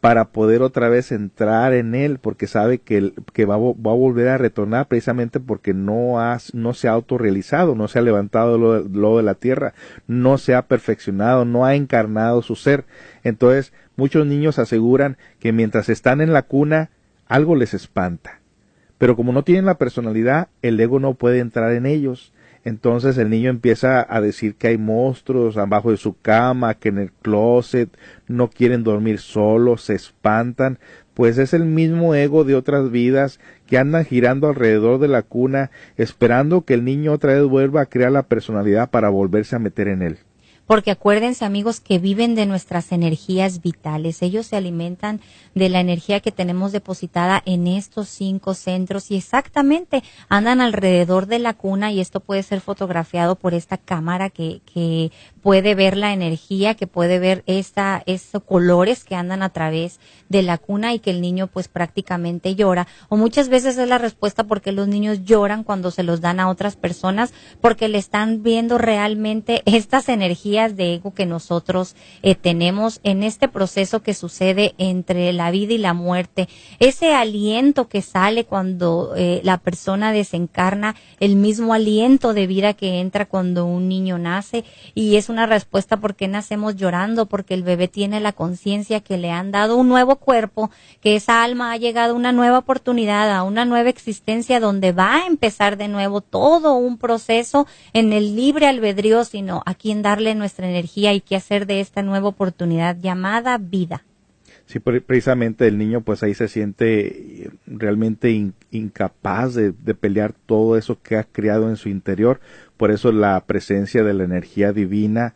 para poder otra vez entrar en él, porque sabe que, que va, va, a volver a retornar precisamente porque no, no se ha autorrealizado, no se ha levantado lo, lo de la tierra, no se ha perfeccionado, no ha encarnado su ser. Entonces, muchos niños aseguran que mientras están en la cuna, algo les espanta. Pero como no tienen la personalidad, el ego no puede entrar en ellos entonces el niño empieza a decir que hay monstruos abajo de su cama, que en el closet no quieren dormir solos, se espantan, pues es el mismo ego de otras vidas que andan girando alrededor de la cuna esperando que el niño otra vez vuelva a crear la personalidad para volverse a meter en él porque acuérdense amigos que viven de nuestras energías vitales. Ellos se alimentan de la energía que tenemos depositada en estos cinco centros y exactamente andan alrededor de la cuna y esto puede ser fotografiado por esta cámara que, que puede ver la energía, que puede ver esta, estos colores que andan a través de la cuna y que el niño pues prácticamente llora. O muchas veces es la respuesta porque los niños lloran cuando se los dan a otras personas porque le están viendo realmente estas energías de ego que nosotros eh, tenemos en este proceso que sucede entre la vida y la muerte. Ese aliento que sale cuando eh, la persona desencarna, el mismo aliento de vida que entra cuando un niño nace y es una respuesta porque nacemos llorando, porque el bebé tiene la conciencia que le han dado un nuevo cuerpo, que esa alma ha llegado a una nueva oportunidad, a una nueva existencia donde va a empezar de nuevo todo un proceso en el libre albedrío, sino a quien darle nuestra energía y qué hacer de esta nueva oportunidad llamada vida. Sí, precisamente el niño pues ahí se siente realmente incapaz de, pelear todo eso que ha creado en su interior. Por eso la presencia de la energía divina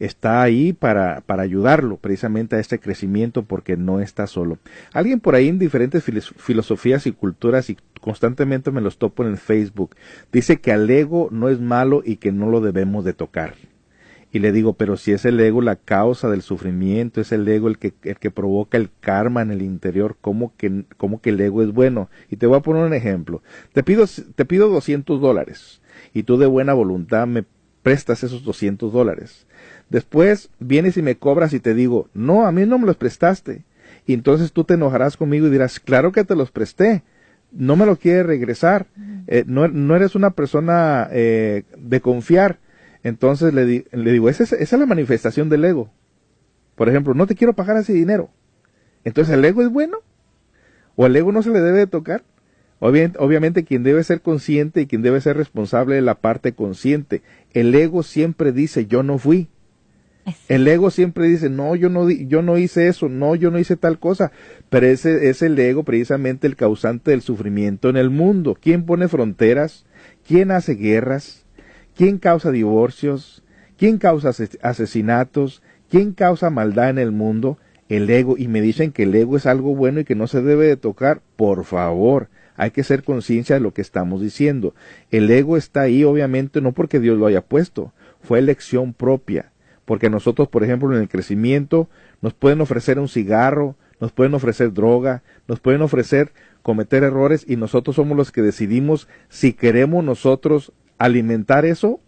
está ahí para, para ayudarlo precisamente a este crecimiento porque no está solo. Alguien por ahí en diferentes filosofías y culturas y constantemente me los topo en el Facebook dice que al ego no es malo y que no lo debemos de tocar. Y le digo, pero si es el ego la causa del sufrimiento, es el ego el que, el que provoca el karma en el interior, ¿cómo que, ¿cómo que el ego es bueno? Y te voy a poner un ejemplo. Te pido, te pido 200 dólares y tú de buena voluntad me prestas esos 200 dólares. Después vienes y me cobras y te digo, no, a mí no me los prestaste. Y entonces tú te enojarás conmigo y dirás, claro que te los presté, no me lo quieres regresar, eh, no, no, eres una persona eh, de confiar entonces le, le digo, esa es, la manifestación del ego. Por ejemplo, no te quiero pagar ese dinero. Entonces, ¿el ego es bueno? ¿O el ego no se le debe tocar? Obviamente, obviamente, quien debe ser consciente y quien debe ser responsable de la parte consciente. El ego siempre dice, yo no fui. El ego siempre dice, no, yo no, yo no hice eso, no, yo no hice tal cosa. Pero ese es el ego precisamente el causante del sufrimiento en el mundo. ¿Quién pone fronteras? ¿Quién hace guerras? ¿Quién causa divorcios? ¿Quién causa asesinatos? ¿Quién causa maldad en el mundo? El ego. Y me dicen que el ego es algo bueno y que no se debe de tocar. Por favor, hay que ser conciencia de lo que estamos diciendo. El ego está ahí, obviamente, no porque Dios lo haya puesto. Fue elección propia. Porque nosotros, por ejemplo, en el crecimiento, nos pueden ofrecer un cigarro, nos pueden ofrecer droga, nos pueden ofrecer cometer errores y nosotros somos los que decidimos si queremos nosotros alimentar eso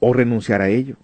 o renunciar a ello.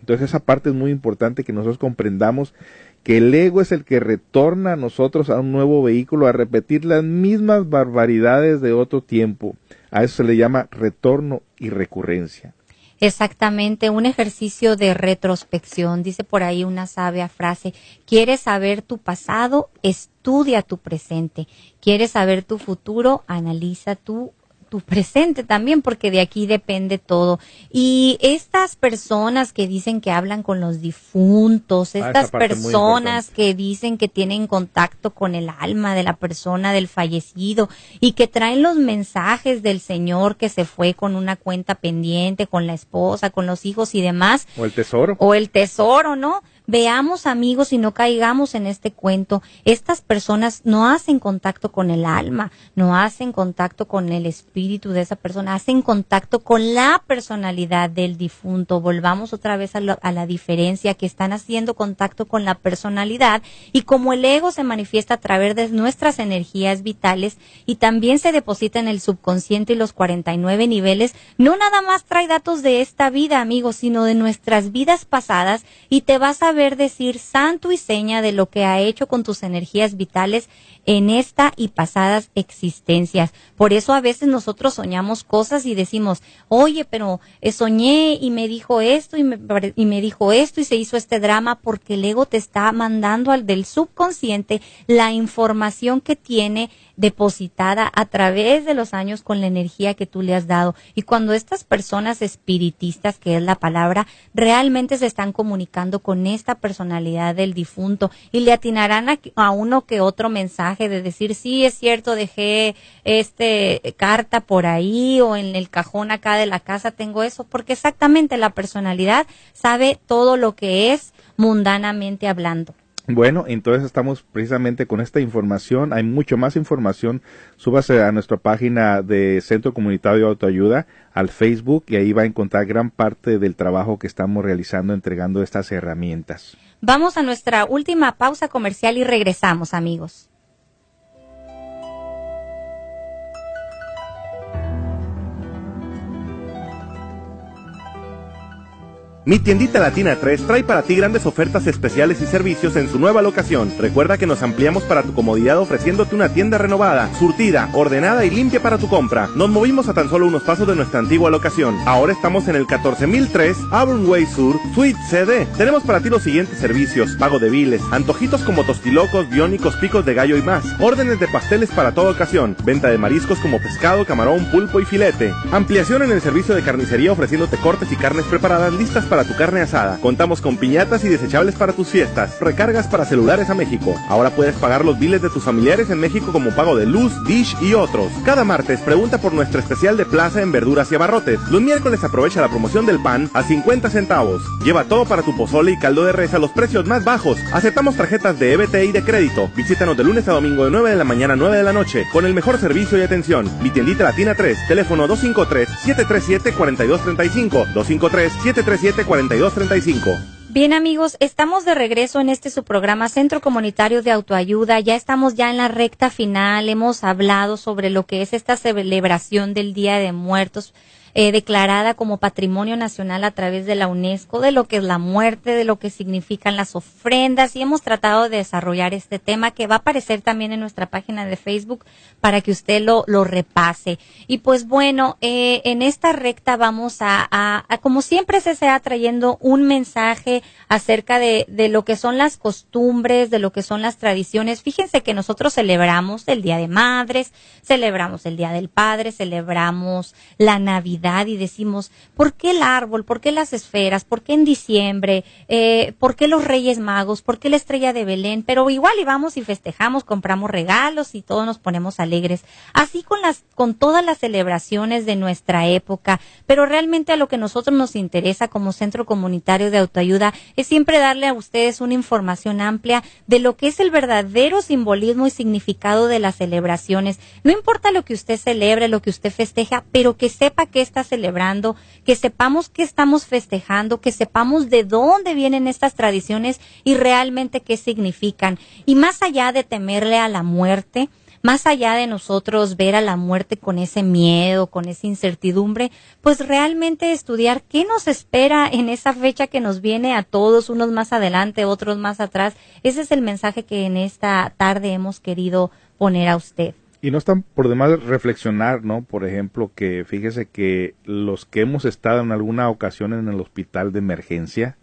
Entonces esa parte es muy importante que nosotros comprendamos que el ego es el que retorna a nosotros a un nuevo vehículo a repetir las mismas barbaridades de otro tiempo. A eso se le llama retorno y recurrencia. Exactamente, un ejercicio de retrospección. Dice por ahí una sabia frase, ¿quieres saber tu pasado? Estudia tu presente. ¿Quieres saber tu futuro? Analiza tu tu presente también, porque de aquí depende todo. Y estas personas que dicen que hablan con los difuntos, ah, estas personas que dicen que tienen contacto con el alma de la persona del fallecido y que traen los mensajes del Señor que se fue con una cuenta pendiente, con la esposa, con los hijos y demás. O el tesoro. O el tesoro, ¿no? Veamos amigos y no caigamos en este cuento. Estas personas no hacen contacto con el alma, no hacen contacto con el espíritu de esa persona, hacen contacto con la personalidad del difunto. Volvamos otra vez a, a la diferencia que están haciendo contacto con la personalidad y como el ego se manifiesta a través de nuestras energías vitales y también se deposita en el subconsciente y los 49 niveles, no nada más trae datos de esta vida, amigos, sino de nuestras vidas pasadas y te vas a ver decir santo y seña de lo que ha hecho con tus energías vitales en esta y pasadas existencias. Por eso a veces nosotros soñamos cosas y decimos, oye, pero eh, soñé y me dijo esto y me, y me dijo esto y se hizo este drama porque el ego te está mandando al del subconsciente la información que tiene depositada a través de los años con la energía que tú le has dado. Y cuando estas personas espiritistas, que es la palabra, realmente se están comunicando con esta personalidad del difunto y le atinarán a, uno que otro mensaje de decir, sí, es cierto, dejé este carta por ahí o en el cajón acá de la casa tengo eso, porque exactamente la personalidad sabe todo lo que es mundanamente hablando. Bueno, entonces estamos precisamente con esta información. Hay mucho más información. Súbase a nuestra página de Centro Comunitario de Autoayuda, al Facebook, y ahí va a encontrar gran parte del trabajo que estamos realizando entregando estas herramientas. Vamos a nuestra última pausa comercial y regresamos, amigos. Mi tiendita Latina 3 trae para ti grandes ofertas especiales y servicios en su nueva locación. Recuerda que nos ampliamos para tu comodidad ofreciéndote una tienda renovada, surtida, ordenada y limpia para tu compra. Nos movimos a tan solo unos pasos de nuestra antigua locación. Ahora estamos en el 14003 Auburn Way Sur, Suite CD. Tenemos para ti los siguientes servicios: pago de biles, antojitos como tostilocos, biónicos, picos de gallo y más. Órdenes de pasteles para toda ocasión. Venta de mariscos como pescado, camarón, pulpo y filete. Ampliación en el servicio de carnicería ofreciéndote cortes y carnes preparadas listas para tu carne asada. Contamos con piñatas y desechables para tus fiestas. Recargas para celulares a México. Ahora puedes pagar los biles de tus familiares en México como pago de luz, dish y otros. Cada martes pregunta por nuestro especial de plaza en verduras y abarrotes. Los miércoles aprovecha la promoción del pan a 50 centavos. Lleva todo para tu pozole y caldo de res a los precios más bajos. Aceptamos tarjetas de EBT y de crédito. Visítanos de lunes a domingo de 9 de la mañana a 9 de la noche con el mejor servicio y atención. Mi tiendita Latina 3, teléfono 253 737 4235 253 737 4235. Bien amigos, estamos de regreso en este su programa Centro Comunitario de Autoayuda. Ya estamos ya en la recta final. Hemos hablado sobre lo que es esta celebración del Día de Muertos eh, declarada como Patrimonio Nacional a través de la UNESCO, de lo que es la muerte, de lo que significan las ofrendas y hemos tratado de desarrollar este tema que va a aparecer también en nuestra página de Facebook para que usted lo, lo repase. Y pues bueno, eh, en esta recta vamos a, a, como siempre se sea trayendo un mensaje acerca de, de lo que son las costumbres, de lo que son las tradiciones. Fíjense que nosotros celebramos el Día de Madres, celebramos el Día del Padre, celebramos la Navidad, y decimos, ¿por qué el árbol? ¿Por qué las esferas? ¿Por qué en diciembre? Eh, ¿Por qué los Reyes Magos? ¿Por qué la estrella de Belén? Pero igual y vamos y festejamos, compramos regalos y todos nos ponemos alegres. Así con las, con todas las celebraciones de nuestra época. Pero realmente a lo que nosotros nos interesa como centro comunitario de autoayuda es siempre darle a ustedes una información amplia de lo que es el verdadero simbolismo y significado de las celebraciones. No importa lo que usted celebre, lo que usted festeja, pero que sepa que es está celebrando, que sepamos qué estamos festejando, que sepamos de dónde vienen estas tradiciones y realmente qué significan. Y más allá de temerle a la muerte, más allá de nosotros ver a la muerte con ese miedo, con esa incertidumbre, pues realmente estudiar qué nos espera en esa fecha que nos viene a todos, unos más adelante, otros más atrás. Ese es el mensaje que en esta tarde hemos querido poner a usted. Y no están por demás reflexionar, ¿no? Por ejemplo, que fíjese que los que hemos estado en alguna ocasión en el hospital de emergencia,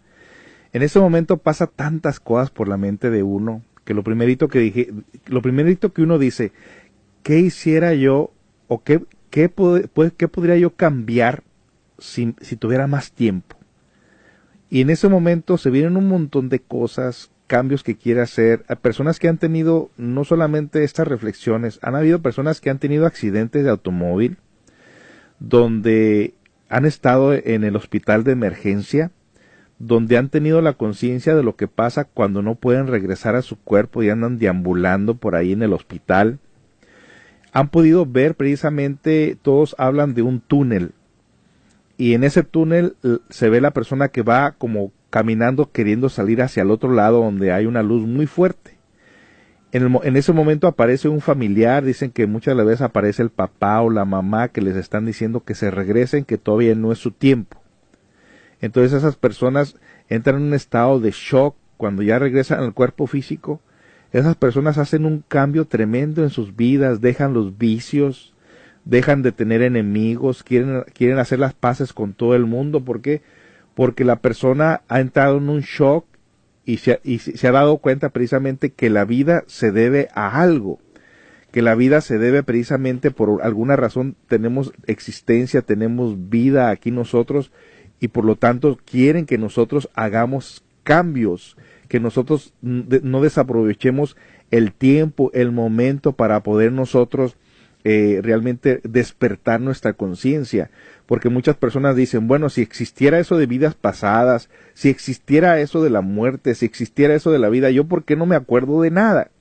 en ese momento pasa tantas cosas por la mente de uno que lo primerito que dije, lo primerito que uno dice, ¿qué hiciera yo o qué, qué, qué podría yo cambiar si, si tuviera más tiempo? Y en ese momento se vienen un montón de cosas cambios que quiere hacer, a personas que han tenido no solamente estas reflexiones, han habido personas que han tenido accidentes de automóvil, donde han estado en el hospital de emergencia, donde han tenido la conciencia de lo que pasa cuando no pueden regresar a su cuerpo y andan deambulando por ahí en el hospital. Han podido ver precisamente, todos hablan de un túnel, y en ese túnel se ve la persona que va como caminando queriendo salir hacia el otro lado donde hay una luz muy fuerte. En, ese momento aparece un familiar, dicen que muchas veces aparece el papá o la mamá que les están diciendo que se regresen, que todavía no es su tiempo. Entonces esas personas entran en un estado de shock cuando ya regresan al cuerpo físico. Esas personas hacen un cambio tremendo en sus vidas, dejan los vicios, dejan de tener enemigos, quieren, quieren hacer las paces con todo el mundo. ¿Por qué? porque la persona ha entrado en un shock y se, y se ha dado cuenta precisamente que la vida se debe a algo, que la vida se debe precisamente por alguna razón, tenemos existencia, tenemos vida aquí nosotros y por lo tanto quieren que nosotros hagamos cambios, que nosotros no desaprovechemos el tiempo, el momento para poder nosotros eh, realmente despertar nuestra conciencia. Porque muchas personas dicen, bueno, si existiera eso de vidas pasadas, si existiera eso de la muerte, si existiera eso de la vida, yo por qué no me acuerdo de nada.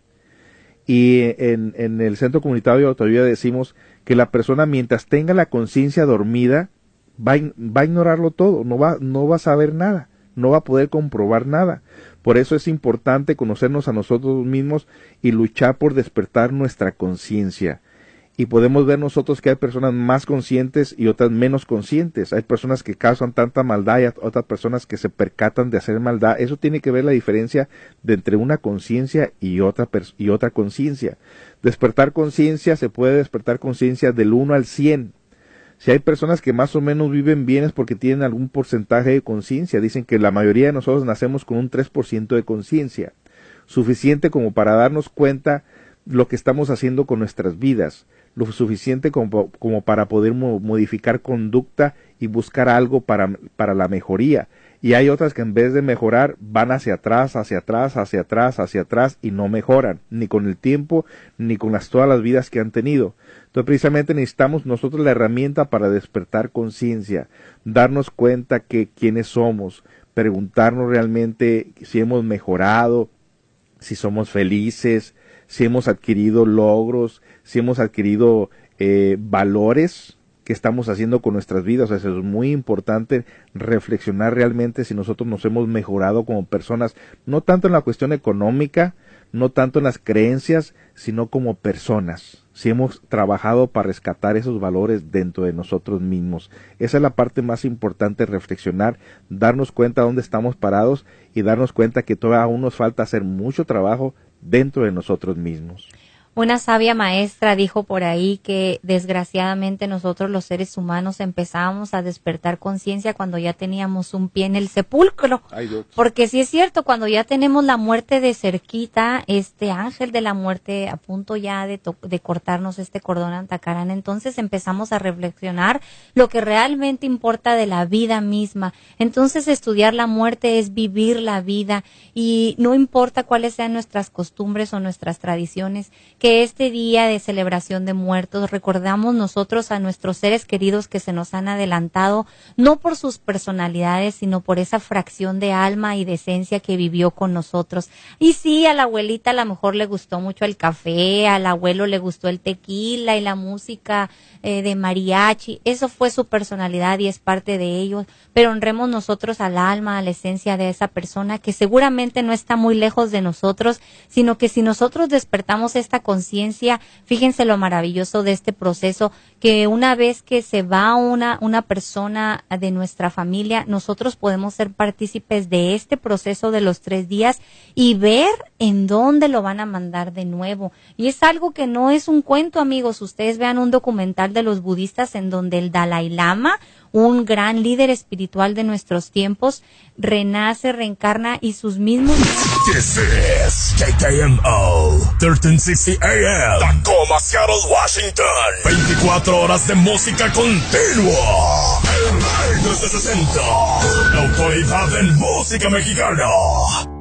Y en, el centro comunitario de autoayuda decimos que la persona mientras tenga la conciencia dormida, va, a ignorarlo todo, no va a saber nada, no va a poder comprobar nada. Por eso es importante conocernos a nosotros mismos y luchar por despertar nuestra conciencia. Y podemos ver nosotros que hay personas más conscientes y otras menos conscientes. Hay personas que causan tanta maldad y otras personas que se percatan de hacer maldad. Eso tiene que ver la diferencia de entre una conciencia y otra, y otra conciencia. Despertar conciencia se puede despertar conciencia del 1 al 100 si hay personas que más o menos viven bien es porque tienen algún porcentaje de conciencia. Dicen que la mayoría de nosotros nacemos con un 3% de conciencia, suficiente como para darnos cuenta lo que estamos haciendo con nuestras vidas, lo suficiente como, para poder modificar conducta y buscar algo para, para la mejoría y hay otras que en vez de mejorar van hacia atrás, hacia atrás, hacia atrás, hacia atrás y no mejoran, ni con el tiempo, ni con las, todas las vidas que han tenido. Entonces precisamente necesitamos nosotros la herramienta para despertar conciencia, darnos cuenta que quiénes somos, preguntarnos realmente si hemos mejorado, si somos felices, si hemos adquirido logros, si hemos adquirido eh, valores que estamos haciendo con nuestras vidas. es muy importante reflexionar realmente si nosotros nos hemos mejorado como personas, no tanto en la cuestión económica, no tanto en las creencias, sino como personas. Si hemos trabajado para rescatar esos valores dentro de nosotros mismos. Esa es la parte más importante, reflexionar, darnos cuenta de dónde estamos parados y darnos cuenta que todavía aún nos falta hacer mucho trabajo dentro de nosotros mismos. Una sabia maestra dijo por ahí que desgraciadamente nosotros los seres humanos empezamos a despertar conciencia cuando ya teníamos un pie en el sepulcro. Porque si es cierto, cuando ya tenemos la muerte de cerquita, este ángel de la muerte a punto ya de, de cortarnos este cordón antacarán, entonces empezamos a reflexionar lo que realmente importa de la vida misma. Entonces estudiar la muerte es vivir la vida y no importa cuáles sean nuestras costumbres o nuestras tradiciones, que este día de celebración de muertos recordamos nosotros a nuestros seres queridos que se nos han adelantado, no por sus personalidades, sino por esa fracción de alma y de esencia que vivió con nosotros. Y sí, a la abuelita a lo mejor le gustó mucho el café, al abuelo le gustó el tequila y la música eh, de mariachi, eso fue su personalidad y es parte de ellos, pero honremos nosotros al alma, a la esencia de esa persona que seguramente no está muy lejos de nosotros, sino que si nosotros despertamos esta conciencia, fíjense lo maravilloso de este proceso, que una vez que se va una, una persona de nuestra familia, nosotros podemos ser partícipes de este proceso de los tres días y ver en dónde lo van a mandar de nuevo. Y es algo que no es un cuento, amigos. Ustedes vean un documental de los budistas en donde el Dalai Lama, un gran líder espiritual de nuestros tiempos, renace, reencarna y sus mismos... This is KKMO 1360 AM Tacoma, Seattle, Washington. 24 horas de música continua. El rey de 60 La autoridad en música mexicana